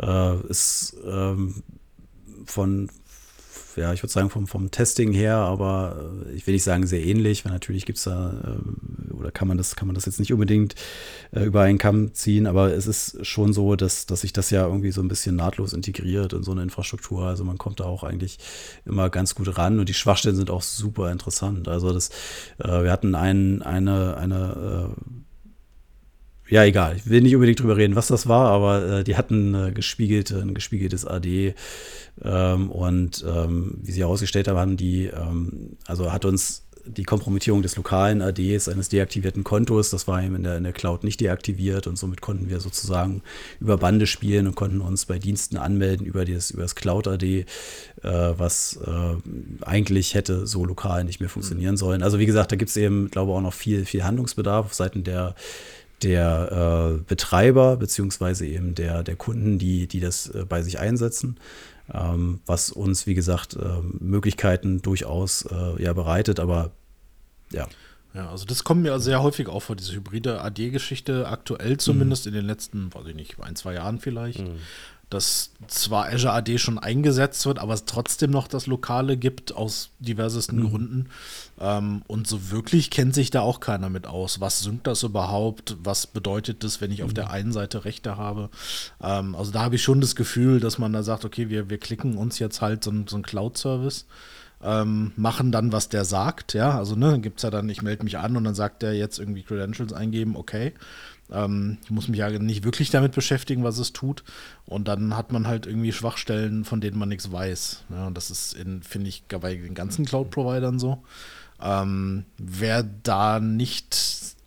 Speaker 2: äh, ist ähm, von, ja, ich würde sagen, vom, vom Testing her, aber äh, ich will nicht sagen sehr ähnlich, weil natürlich gibt es da, äh, oder kann man das, kann man das jetzt nicht unbedingt äh, über einen Kamm ziehen, aber es ist schon so, dass, dass sich das ja irgendwie so ein bisschen nahtlos integriert in so eine Infrastruktur. Also man kommt da auch eigentlich immer ganz gut ran und die Schwachstellen sind auch super interessant. Also das, äh, wir hatten ein, eine, eine ja, egal. Ich will nicht unbedingt drüber reden, was das war, aber äh, die hatten äh, gespiegelte, ein gespiegeltes AD. Ähm, und ähm, wie sie herausgestellt haben, haben die, ähm, also hat uns die Kompromittierung des lokalen ADs eines deaktivierten Kontos, das war eben in der, in der Cloud nicht deaktiviert und somit konnten wir sozusagen über Bande spielen und konnten uns bei Diensten anmelden über das, über das Cloud-AD, äh, was äh, eigentlich hätte so lokal nicht mehr funktionieren sollen. Also wie gesagt, da gibt es eben, glaube ich, auch noch viel, viel Handlungsbedarf auf Seiten der der äh, Betreiber beziehungsweise eben der, der Kunden, die, die das äh, bei sich einsetzen, ähm, was uns, wie gesagt, äh, Möglichkeiten durchaus äh, ja bereitet, aber ja.
Speaker 3: Ja, also das kommt mir sehr häufig auf vor, diese hybride AD-Geschichte, aktuell zumindest mhm. in den letzten, weiß ich nicht, ein, zwei Jahren vielleicht. Mhm dass zwar Azure AD schon eingesetzt wird, aber es trotzdem noch das Lokale gibt, aus diversesten mhm. Gründen. Ähm, und so wirklich kennt sich da auch keiner mit aus. Was synkt das überhaupt? Was bedeutet das, wenn ich mhm. auf der einen Seite Rechte habe? Ähm, also da habe ich schon das Gefühl, dass man da sagt, okay, wir, wir klicken uns jetzt halt so, so einen Cloud-Service. Ähm, machen dann, was der sagt, ja, also ne, gibt es ja dann, ich melde mich an und dann sagt der jetzt irgendwie Credentials eingeben, okay, ähm, ich muss mich ja nicht wirklich damit beschäftigen, was es tut. Und dann hat man halt irgendwie Schwachstellen, von denen man nichts weiß. Ja, und das ist, finde ich, bei den ganzen Cloud-Providern so. Ähm, wer da nicht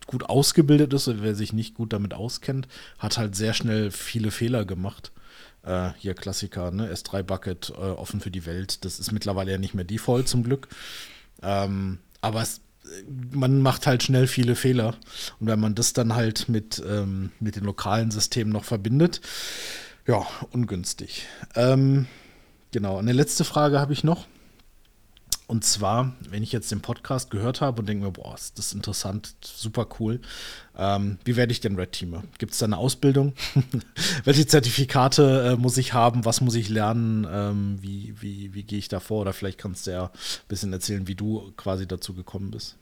Speaker 3: gut ausgebildet ist oder wer sich nicht gut damit auskennt, hat halt sehr schnell viele Fehler gemacht. Äh, hier Klassiker, ne? S3 Bucket, äh, offen für die Welt. Das ist mittlerweile ja nicht mehr Default zum Glück. Ähm, aber es man macht halt schnell viele Fehler. Und wenn man das dann halt mit, ähm, mit den lokalen Systemen noch verbindet, ja, ungünstig. Ähm, genau, eine letzte Frage habe ich noch. Und zwar, wenn ich jetzt den Podcast gehört habe und denke mir, boah, ist das interessant, super cool. Ähm, wie werde ich denn Red Teamer? Gibt es da eine Ausbildung? (laughs) Welche Zertifikate äh, muss ich haben? Was muss ich lernen? Ähm, wie wie, wie gehe ich da vor? Oder vielleicht kannst du ja ein bisschen erzählen, wie du quasi dazu gekommen bist.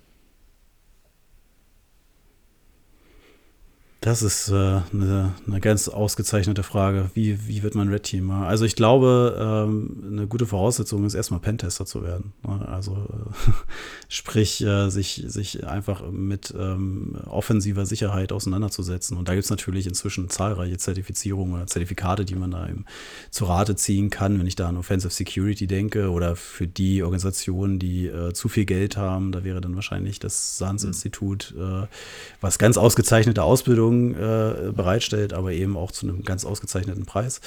Speaker 2: Das ist äh, eine, eine, ganz ausgezeichnete Frage. Wie, wie wird man Red Teamer? Also ich glaube, ähm, eine gute Voraussetzung ist erstmal Pentester zu werden. Ne? Also äh, (laughs) sprich, äh, sich, sich einfach mit ähm, offensiver Sicherheit auseinanderzusetzen. Und da gibt es natürlich inzwischen zahlreiche Zertifizierungen oder Zertifikate, die man da eben zu Rate ziehen kann. Wenn ich da an Offensive Security denke oder für die Organisationen, die äh, zu viel Geld haben, da wäre dann wahrscheinlich das SANS-Institut, äh, was ganz ausgezeichnete Ausbildung Leistung äh, bereitstellt, aber eben auch zu einem ganz ausgezeichneten Preis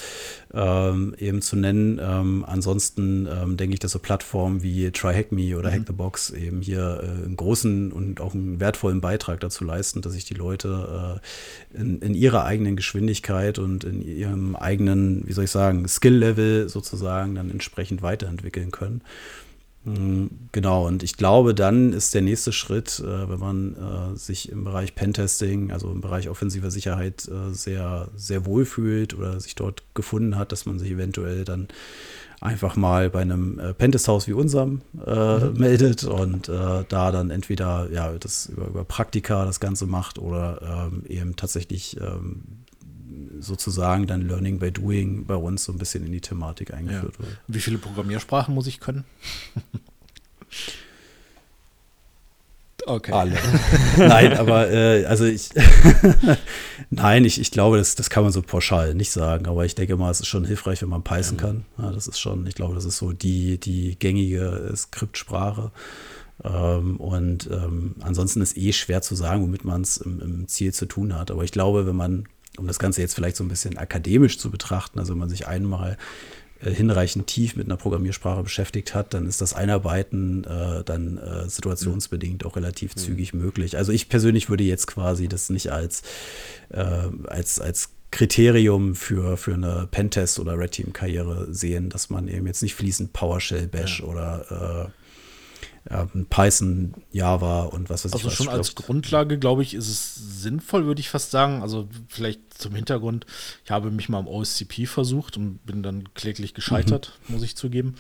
Speaker 2: ähm, eben zu nennen. Ähm, ansonsten ähm, denke ich, dass so Plattformen wie TryHackMe oder mhm. Hack the Box eben hier äh, einen großen und auch einen wertvollen Beitrag dazu leisten, dass sich die Leute äh, in, in, ihrer eigenen Geschwindigkeit und in ihrem eigenen, wie soll ich sagen, Skill-Level sozusagen dann entsprechend weiterentwickeln können. Mm, genau, und ich glaube, dann ist der nächste Schritt, äh, wenn man äh, sich im Bereich Pentesting, also im Bereich offensiver Sicherheit, äh, sehr, sehr wohl fühlt oder sich dort gefunden hat, dass man sich eventuell dann einfach mal bei einem Pentesthaus wie unserem äh, mhm. meldet und äh, da dann entweder ja, das über, über Praktika das Ganze macht oder ähm, eben tatsächlich ähm, sozusagen dann Learning by Doing bei uns so ein bisschen in die Thematik eingeführt ja. wird.
Speaker 3: Wie viele Programmiersprachen muss ich können? (laughs)
Speaker 2: Okay. Alle. Nein, aber äh, also ich (laughs) Nein, ich, ich glaube, das, das kann man so pauschal nicht sagen, aber ich denke mal, es ist schon hilfreich, wenn man Python ja. kann. Ja, das ist schon, ich glaube, das ist so die, die gängige Skriptsprache. Ähm, und ähm, ansonsten ist eh schwer zu sagen, womit man es im, im Ziel zu tun hat. Aber ich glaube, wenn man um das Ganze jetzt vielleicht so ein bisschen akademisch zu betrachten, also wenn man sich einmal äh, hinreichend tief mit einer Programmiersprache beschäftigt hat, dann ist das Einarbeiten äh, dann äh, situationsbedingt auch relativ mhm. zügig möglich. Also ich persönlich würde jetzt quasi das nicht als, äh, als, als Kriterium für, für eine Pentest- oder Red Team-Karriere sehen, dass man eben jetzt nicht fließend PowerShell Bash ja. oder äh, Python, Java und was weiß
Speaker 3: also
Speaker 2: ich.
Speaker 3: Also schon als Grundlage, glaube ich, ist es sinnvoll, würde ich fast sagen. Also vielleicht zum Hintergrund, ich habe mich mal am OSCP versucht und bin dann kläglich gescheitert, mhm. muss ich zugeben.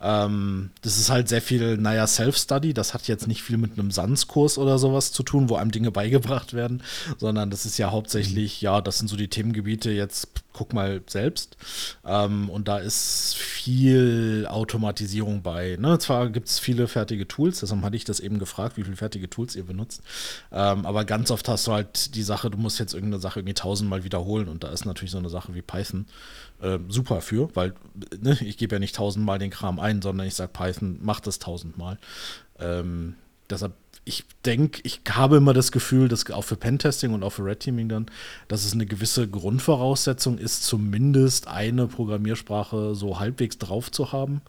Speaker 3: Ähm, das ist halt sehr viel, naja, Self-Study. Das hat jetzt nicht viel mit einem SANS-Kurs oder sowas zu tun, wo einem Dinge beigebracht werden, sondern das ist ja hauptsächlich, mhm. ja, das sind so die Themengebiete, jetzt guck mal selbst. Ähm, und da ist viel Automatisierung bei. Ne? Zwar gibt es viele fertige Tools, deshalb hatte ich das eben gefragt, wie viele fertige Tools ihr benutzt. Ähm, aber ganz oft hast du halt die Sache, du musst jetzt irgendeine Sache irgendwie tausendmal wiederholen und da ist natürlich so eine Sache wie Python äh, super für, weil ne, ich gebe ja nicht tausendmal den Kram ein, sondern ich sage Python, macht das tausendmal. Ähm, deshalb ich denke, ich habe immer das Gefühl, dass auch für Pentesting und auch für Red Teaming dann, dass es eine gewisse Grundvoraussetzung ist, zumindest eine Programmiersprache so halbwegs drauf zu haben.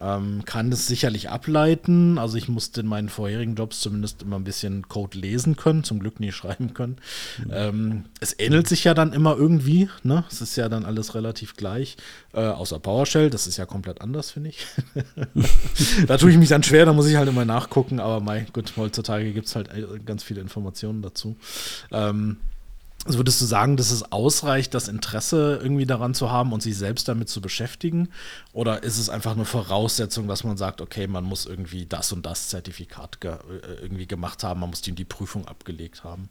Speaker 3: Ähm, kann das sicherlich ableiten. Also ich musste in meinen vorherigen Jobs zumindest immer ein bisschen Code lesen können, zum Glück nie (laughs) schreiben können. Mhm. Ähm, es ähnelt sich ja dann immer irgendwie, ne? Es ist ja dann alles relativ gleich, äh, außer PowerShell, das ist ja komplett anders, finde ich. (laughs) da tue ich mich dann schwer, da muss ich halt immer nachgucken, aber mein gut, heutzutage gibt es halt äh, ganz viele Informationen dazu. Ähm, also würdest du sagen, dass es ausreicht, das Interesse irgendwie daran zu haben und sich selbst damit zu beschäftigen? Oder ist es einfach eine Voraussetzung, dass man sagt, okay, man muss irgendwie das und das Zertifikat ge äh, irgendwie gemacht haben, man muss die, die Prüfung abgelegt haben?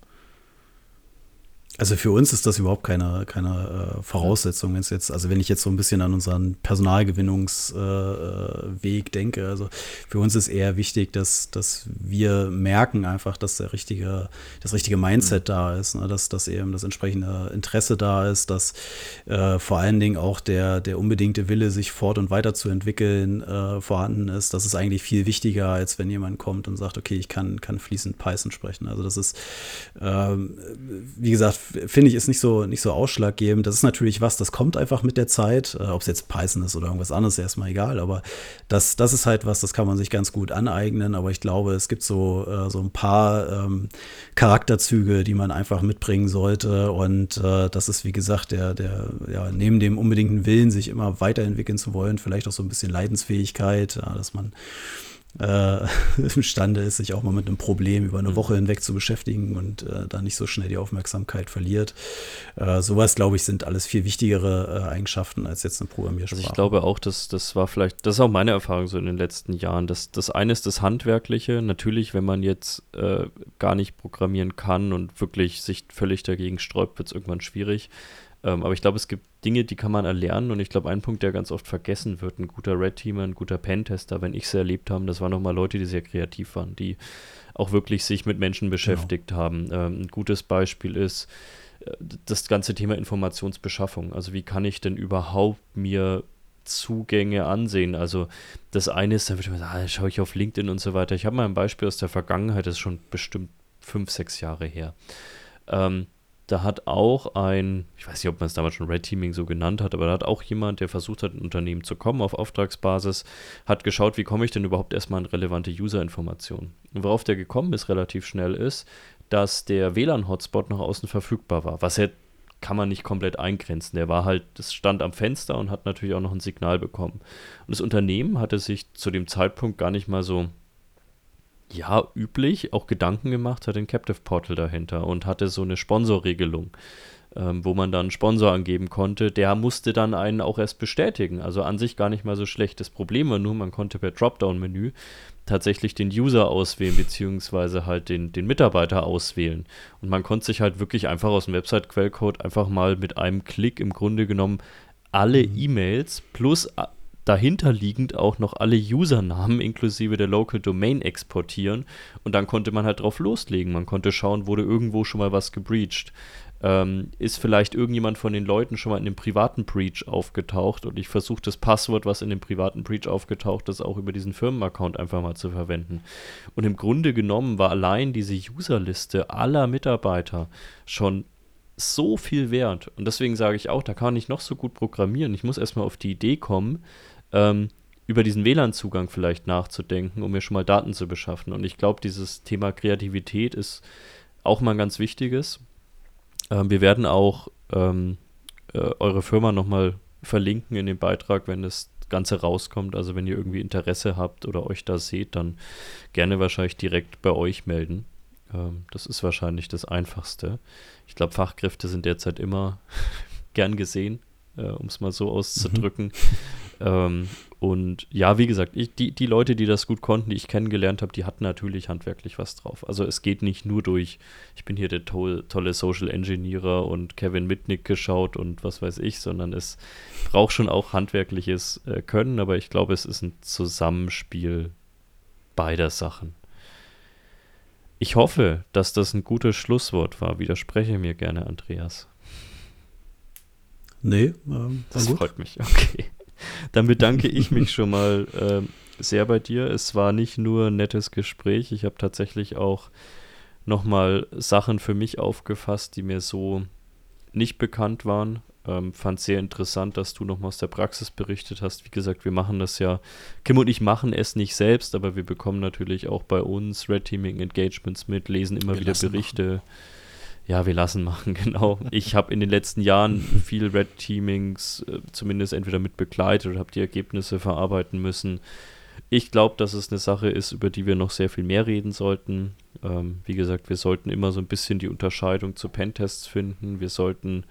Speaker 2: Also für uns ist das überhaupt keine, keine äh, Voraussetzung, wenn es jetzt, also wenn ich jetzt so ein bisschen an unseren Personalgewinnungsweg äh, denke, also für uns ist eher wichtig, dass, dass wir merken einfach, dass der richtige, das richtige Mindset mhm. da ist, ne? dass, dass eben das entsprechende Interesse da ist, dass äh, vor allen Dingen auch der, der unbedingte Wille, sich fort- und weiterzuentwickeln, äh, vorhanden ist. Das ist eigentlich viel wichtiger, als wenn jemand kommt und sagt, okay, ich kann, kann fließend Python sprechen. Also das ist, ähm, wie gesagt, finde ich, ist nicht so, nicht so ausschlaggebend. Das ist natürlich was, das kommt einfach mit der Zeit. Äh, Ob es jetzt Python ist oder irgendwas anderes, erstmal egal. Aber das, das ist halt was, das kann man sich ganz gut aneignen. Aber ich glaube, es gibt so, äh, so ein paar ähm, Charakterzüge, die man einfach mitbringen sollte. Und äh, das ist, wie gesagt, der, der, ja, neben dem unbedingten Willen, sich immer weiterentwickeln zu wollen, vielleicht auch so ein bisschen Leidensfähigkeit, ja, dass man äh, (laughs) imstande ist, sich auch mal mit einem Problem über eine mhm. Woche hinweg zu beschäftigen und äh, da nicht so schnell die Aufmerksamkeit verliert. Äh, sowas, glaube ich, sind alles viel wichtigere äh, Eigenschaften als jetzt eine Programmiersprache.
Speaker 1: Also ich glaube auch, dass das war vielleicht, das ist auch meine Erfahrung so in den letzten Jahren. dass das eine ist das Handwerkliche. Natürlich, wenn man jetzt äh, gar nicht programmieren kann und wirklich sich völlig dagegen sträubt, wird es irgendwann schwierig. Ähm, aber ich glaube, es gibt Dinge, die kann man erlernen und ich glaube, ein Punkt, der ganz oft vergessen wird, ein guter Red-Teamer, ein guter Pentester, wenn ich es erlebt habe, das waren nochmal Leute, die sehr kreativ waren, die auch wirklich sich mit Menschen genau. beschäftigt genau. haben. Ähm, ein gutes Beispiel ist äh, das ganze Thema Informationsbeschaffung. Also wie kann ich denn überhaupt mir Zugänge ansehen. Also das eine ist, da würde sagen, ah, schaue ich auf LinkedIn und so weiter. Ich habe mal ein Beispiel aus der Vergangenheit, das ist schon bestimmt fünf, sechs Jahre her. Ähm, da hat auch ein, ich weiß nicht, ob man es damals schon Red Teaming so genannt hat, aber da hat auch jemand, der versucht hat, in ein Unternehmen zu kommen auf Auftragsbasis, hat geschaut, wie komme ich denn überhaupt erstmal an relevante User-Informationen. Und worauf der gekommen ist, relativ schnell ist, dass der WLAN-Hotspot nach außen verfügbar war, was er kann man nicht komplett eingrenzen. Der war halt, das stand am Fenster und hat natürlich auch noch ein Signal bekommen. Und das Unternehmen hatte sich zu dem Zeitpunkt gar nicht mal so ja, üblich auch Gedanken gemacht hat, den Captive Portal dahinter und hatte so eine Sponsorregelung, ähm, wo man dann einen Sponsor angeben konnte. Der musste dann einen auch erst bestätigen. Also an sich gar nicht mal so schlecht. Das Problem war nur, man konnte per Dropdown-Menü tatsächlich den User auswählen, beziehungsweise halt den, den Mitarbeiter auswählen. Und man konnte sich halt wirklich einfach aus dem Website-Quellcode einfach mal mit einem Klick im Grunde genommen alle mhm. E-Mails plus dahinterliegend auch noch alle Usernamen inklusive der Local Domain exportieren und dann konnte man halt drauf loslegen. Man konnte schauen, wurde irgendwo schon mal was gebreached. Ähm, ist vielleicht irgendjemand von den Leuten schon mal in dem privaten Breach aufgetaucht und ich versuche das Passwort, was in dem privaten Breach aufgetaucht ist, auch über diesen Firmenaccount einfach mal zu verwenden. Und im Grunde genommen war allein diese Userliste aller Mitarbeiter schon so viel wert. Und deswegen sage ich auch, da kann ich noch so gut programmieren. Ich muss erstmal auf die Idee kommen, ähm, über diesen WLAN-Zugang vielleicht nachzudenken, um mir schon mal Daten zu beschaffen. Und ich glaube, dieses Thema Kreativität ist auch mal ein ganz wichtiges. Ähm, wir werden auch ähm, äh, eure Firma nochmal verlinken in dem Beitrag, wenn das Ganze rauskommt. Also wenn ihr irgendwie Interesse habt oder euch da seht, dann gerne wahrscheinlich direkt bei euch melden. Ähm, das ist wahrscheinlich das Einfachste. Ich glaube, Fachkräfte sind derzeit immer (laughs) gern gesehen, äh, um es mal so auszudrücken. Mhm. Ähm, und ja, wie gesagt, ich, die, die Leute, die das gut konnten, die ich kennengelernt habe, die hatten natürlich handwerklich was drauf. Also es geht nicht nur durch, ich bin hier der to tolle Social Engineer und Kevin Mitnick geschaut und was weiß ich, sondern es braucht schon auch handwerkliches äh, Können, aber ich glaube, es ist ein Zusammenspiel beider Sachen. Ich hoffe, dass das ein gutes Schlusswort war. Widerspreche mir gerne, Andreas.
Speaker 2: Nee, ähm,
Speaker 1: das gut. freut mich. (laughs) Okay. (laughs) Dann bedanke ich mich schon mal äh, sehr bei dir. Es war nicht nur ein nettes Gespräch. Ich habe tatsächlich auch nochmal Sachen für mich aufgefasst, die mir so nicht bekannt waren. Ähm, fand sehr interessant, dass du nochmal aus der Praxis berichtet hast. Wie gesagt, wir machen das ja, Kim und ich machen es nicht selbst, aber wir bekommen natürlich auch bei uns Red Teaming Engagements mit, lesen immer wir wieder Berichte. Machen. Ja, wir lassen machen, (laughs) genau. Ich habe in den letzten Jahren viel Red Teamings äh, zumindest entweder mit begleitet oder habe die Ergebnisse verarbeiten müssen. Ich glaube, dass es eine Sache ist, über die wir noch sehr viel mehr reden sollten. Ähm, wie gesagt, wir sollten immer so ein bisschen die Unterscheidung zu Pentests finden. Wir sollten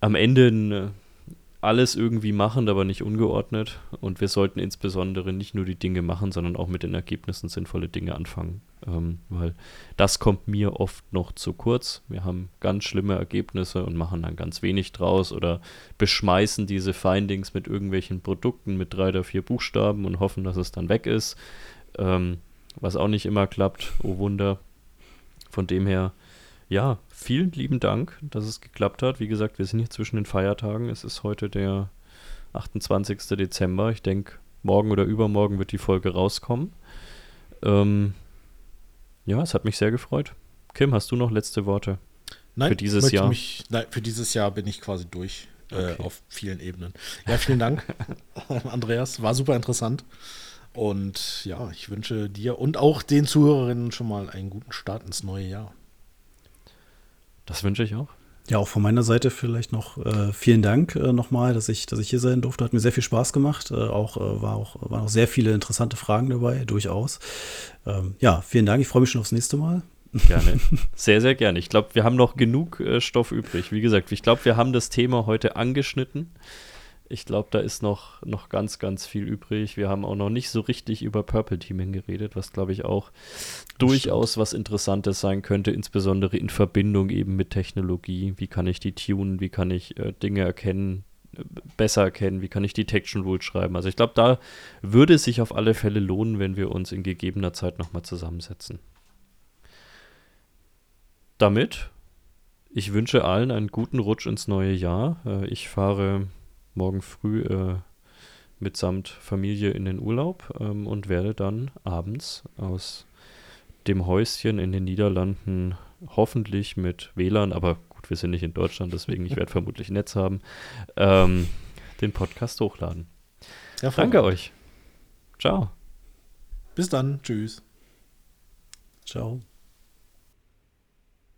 Speaker 1: am Ende alles irgendwie machen, aber nicht ungeordnet. Und wir sollten insbesondere nicht nur die Dinge machen, sondern auch mit den Ergebnissen sinnvolle Dinge anfangen. Ähm, weil das kommt mir oft noch zu kurz. Wir haben ganz schlimme Ergebnisse und machen dann ganz wenig draus oder beschmeißen diese Findings mit irgendwelchen Produkten mit drei oder vier Buchstaben und hoffen, dass es dann weg ist. Ähm, was auch nicht immer klappt. Oh Wunder. Von dem her ja, vielen lieben Dank, dass es geklappt hat. Wie gesagt, wir sind hier zwischen den Feiertagen. Es ist heute der 28. Dezember. Ich denke, morgen oder übermorgen wird die Folge rauskommen. Ähm, ja, es hat mich sehr gefreut. Kim, hast du noch letzte Worte?
Speaker 3: Nein, für dieses Jahr? Mich, nein, für dieses Jahr bin ich quasi durch äh, okay. äh, auf vielen Ebenen. Ja, vielen Dank, (laughs) Andreas. War super interessant. Und ja, ich wünsche dir und auch den Zuhörerinnen schon mal einen guten Start ins neue Jahr.
Speaker 1: Das wünsche ich auch.
Speaker 2: Ja, auch von meiner Seite vielleicht noch äh, vielen Dank äh, nochmal, dass ich, dass ich hier sein durfte. Hat mir sehr viel Spaß gemacht. Äh, auch, äh, war auch, waren auch sehr viele interessante Fragen dabei, durchaus. Ähm, ja, vielen Dank. Ich freue mich schon aufs nächste Mal.
Speaker 1: Gerne. (laughs) Sehr, sehr gerne. Ich glaube, wir haben noch genug äh, Stoff übrig. Wie gesagt, ich glaube, wir haben das Thema heute angeschnitten. Ich glaube, da ist noch, noch ganz, ganz viel übrig. Wir haben auch noch nicht so richtig über Purple Teaming geredet, was, glaube ich, auch durchaus was Interessantes sein könnte, insbesondere in Verbindung eben mit Technologie. Wie kann ich die tunen? Wie kann ich äh, Dinge erkennen, äh, besser erkennen? Wie kann ich Detection Rules schreiben? Also ich glaube, da würde es sich auf alle Fälle lohnen, wenn wir uns in gegebener Zeit nochmal zusammensetzen. Damit, ich wünsche allen einen guten Rutsch ins neue Jahr. Äh, ich fahre morgen früh äh, mitsamt Familie in den Urlaub ähm, und werde dann abends aus dem Häuschen in den Niederlanden hoffentlich mit WLAN, aber gut, wir sind nicht in Deutschland, deswegen ich werde (laughs) vermutlich Netz haben, ähm, den Podcast hochladen. Ja, Danke euch. Ciao.
Speaker 3: Bis dann. Tschüss.
Speaker 2: Ciao.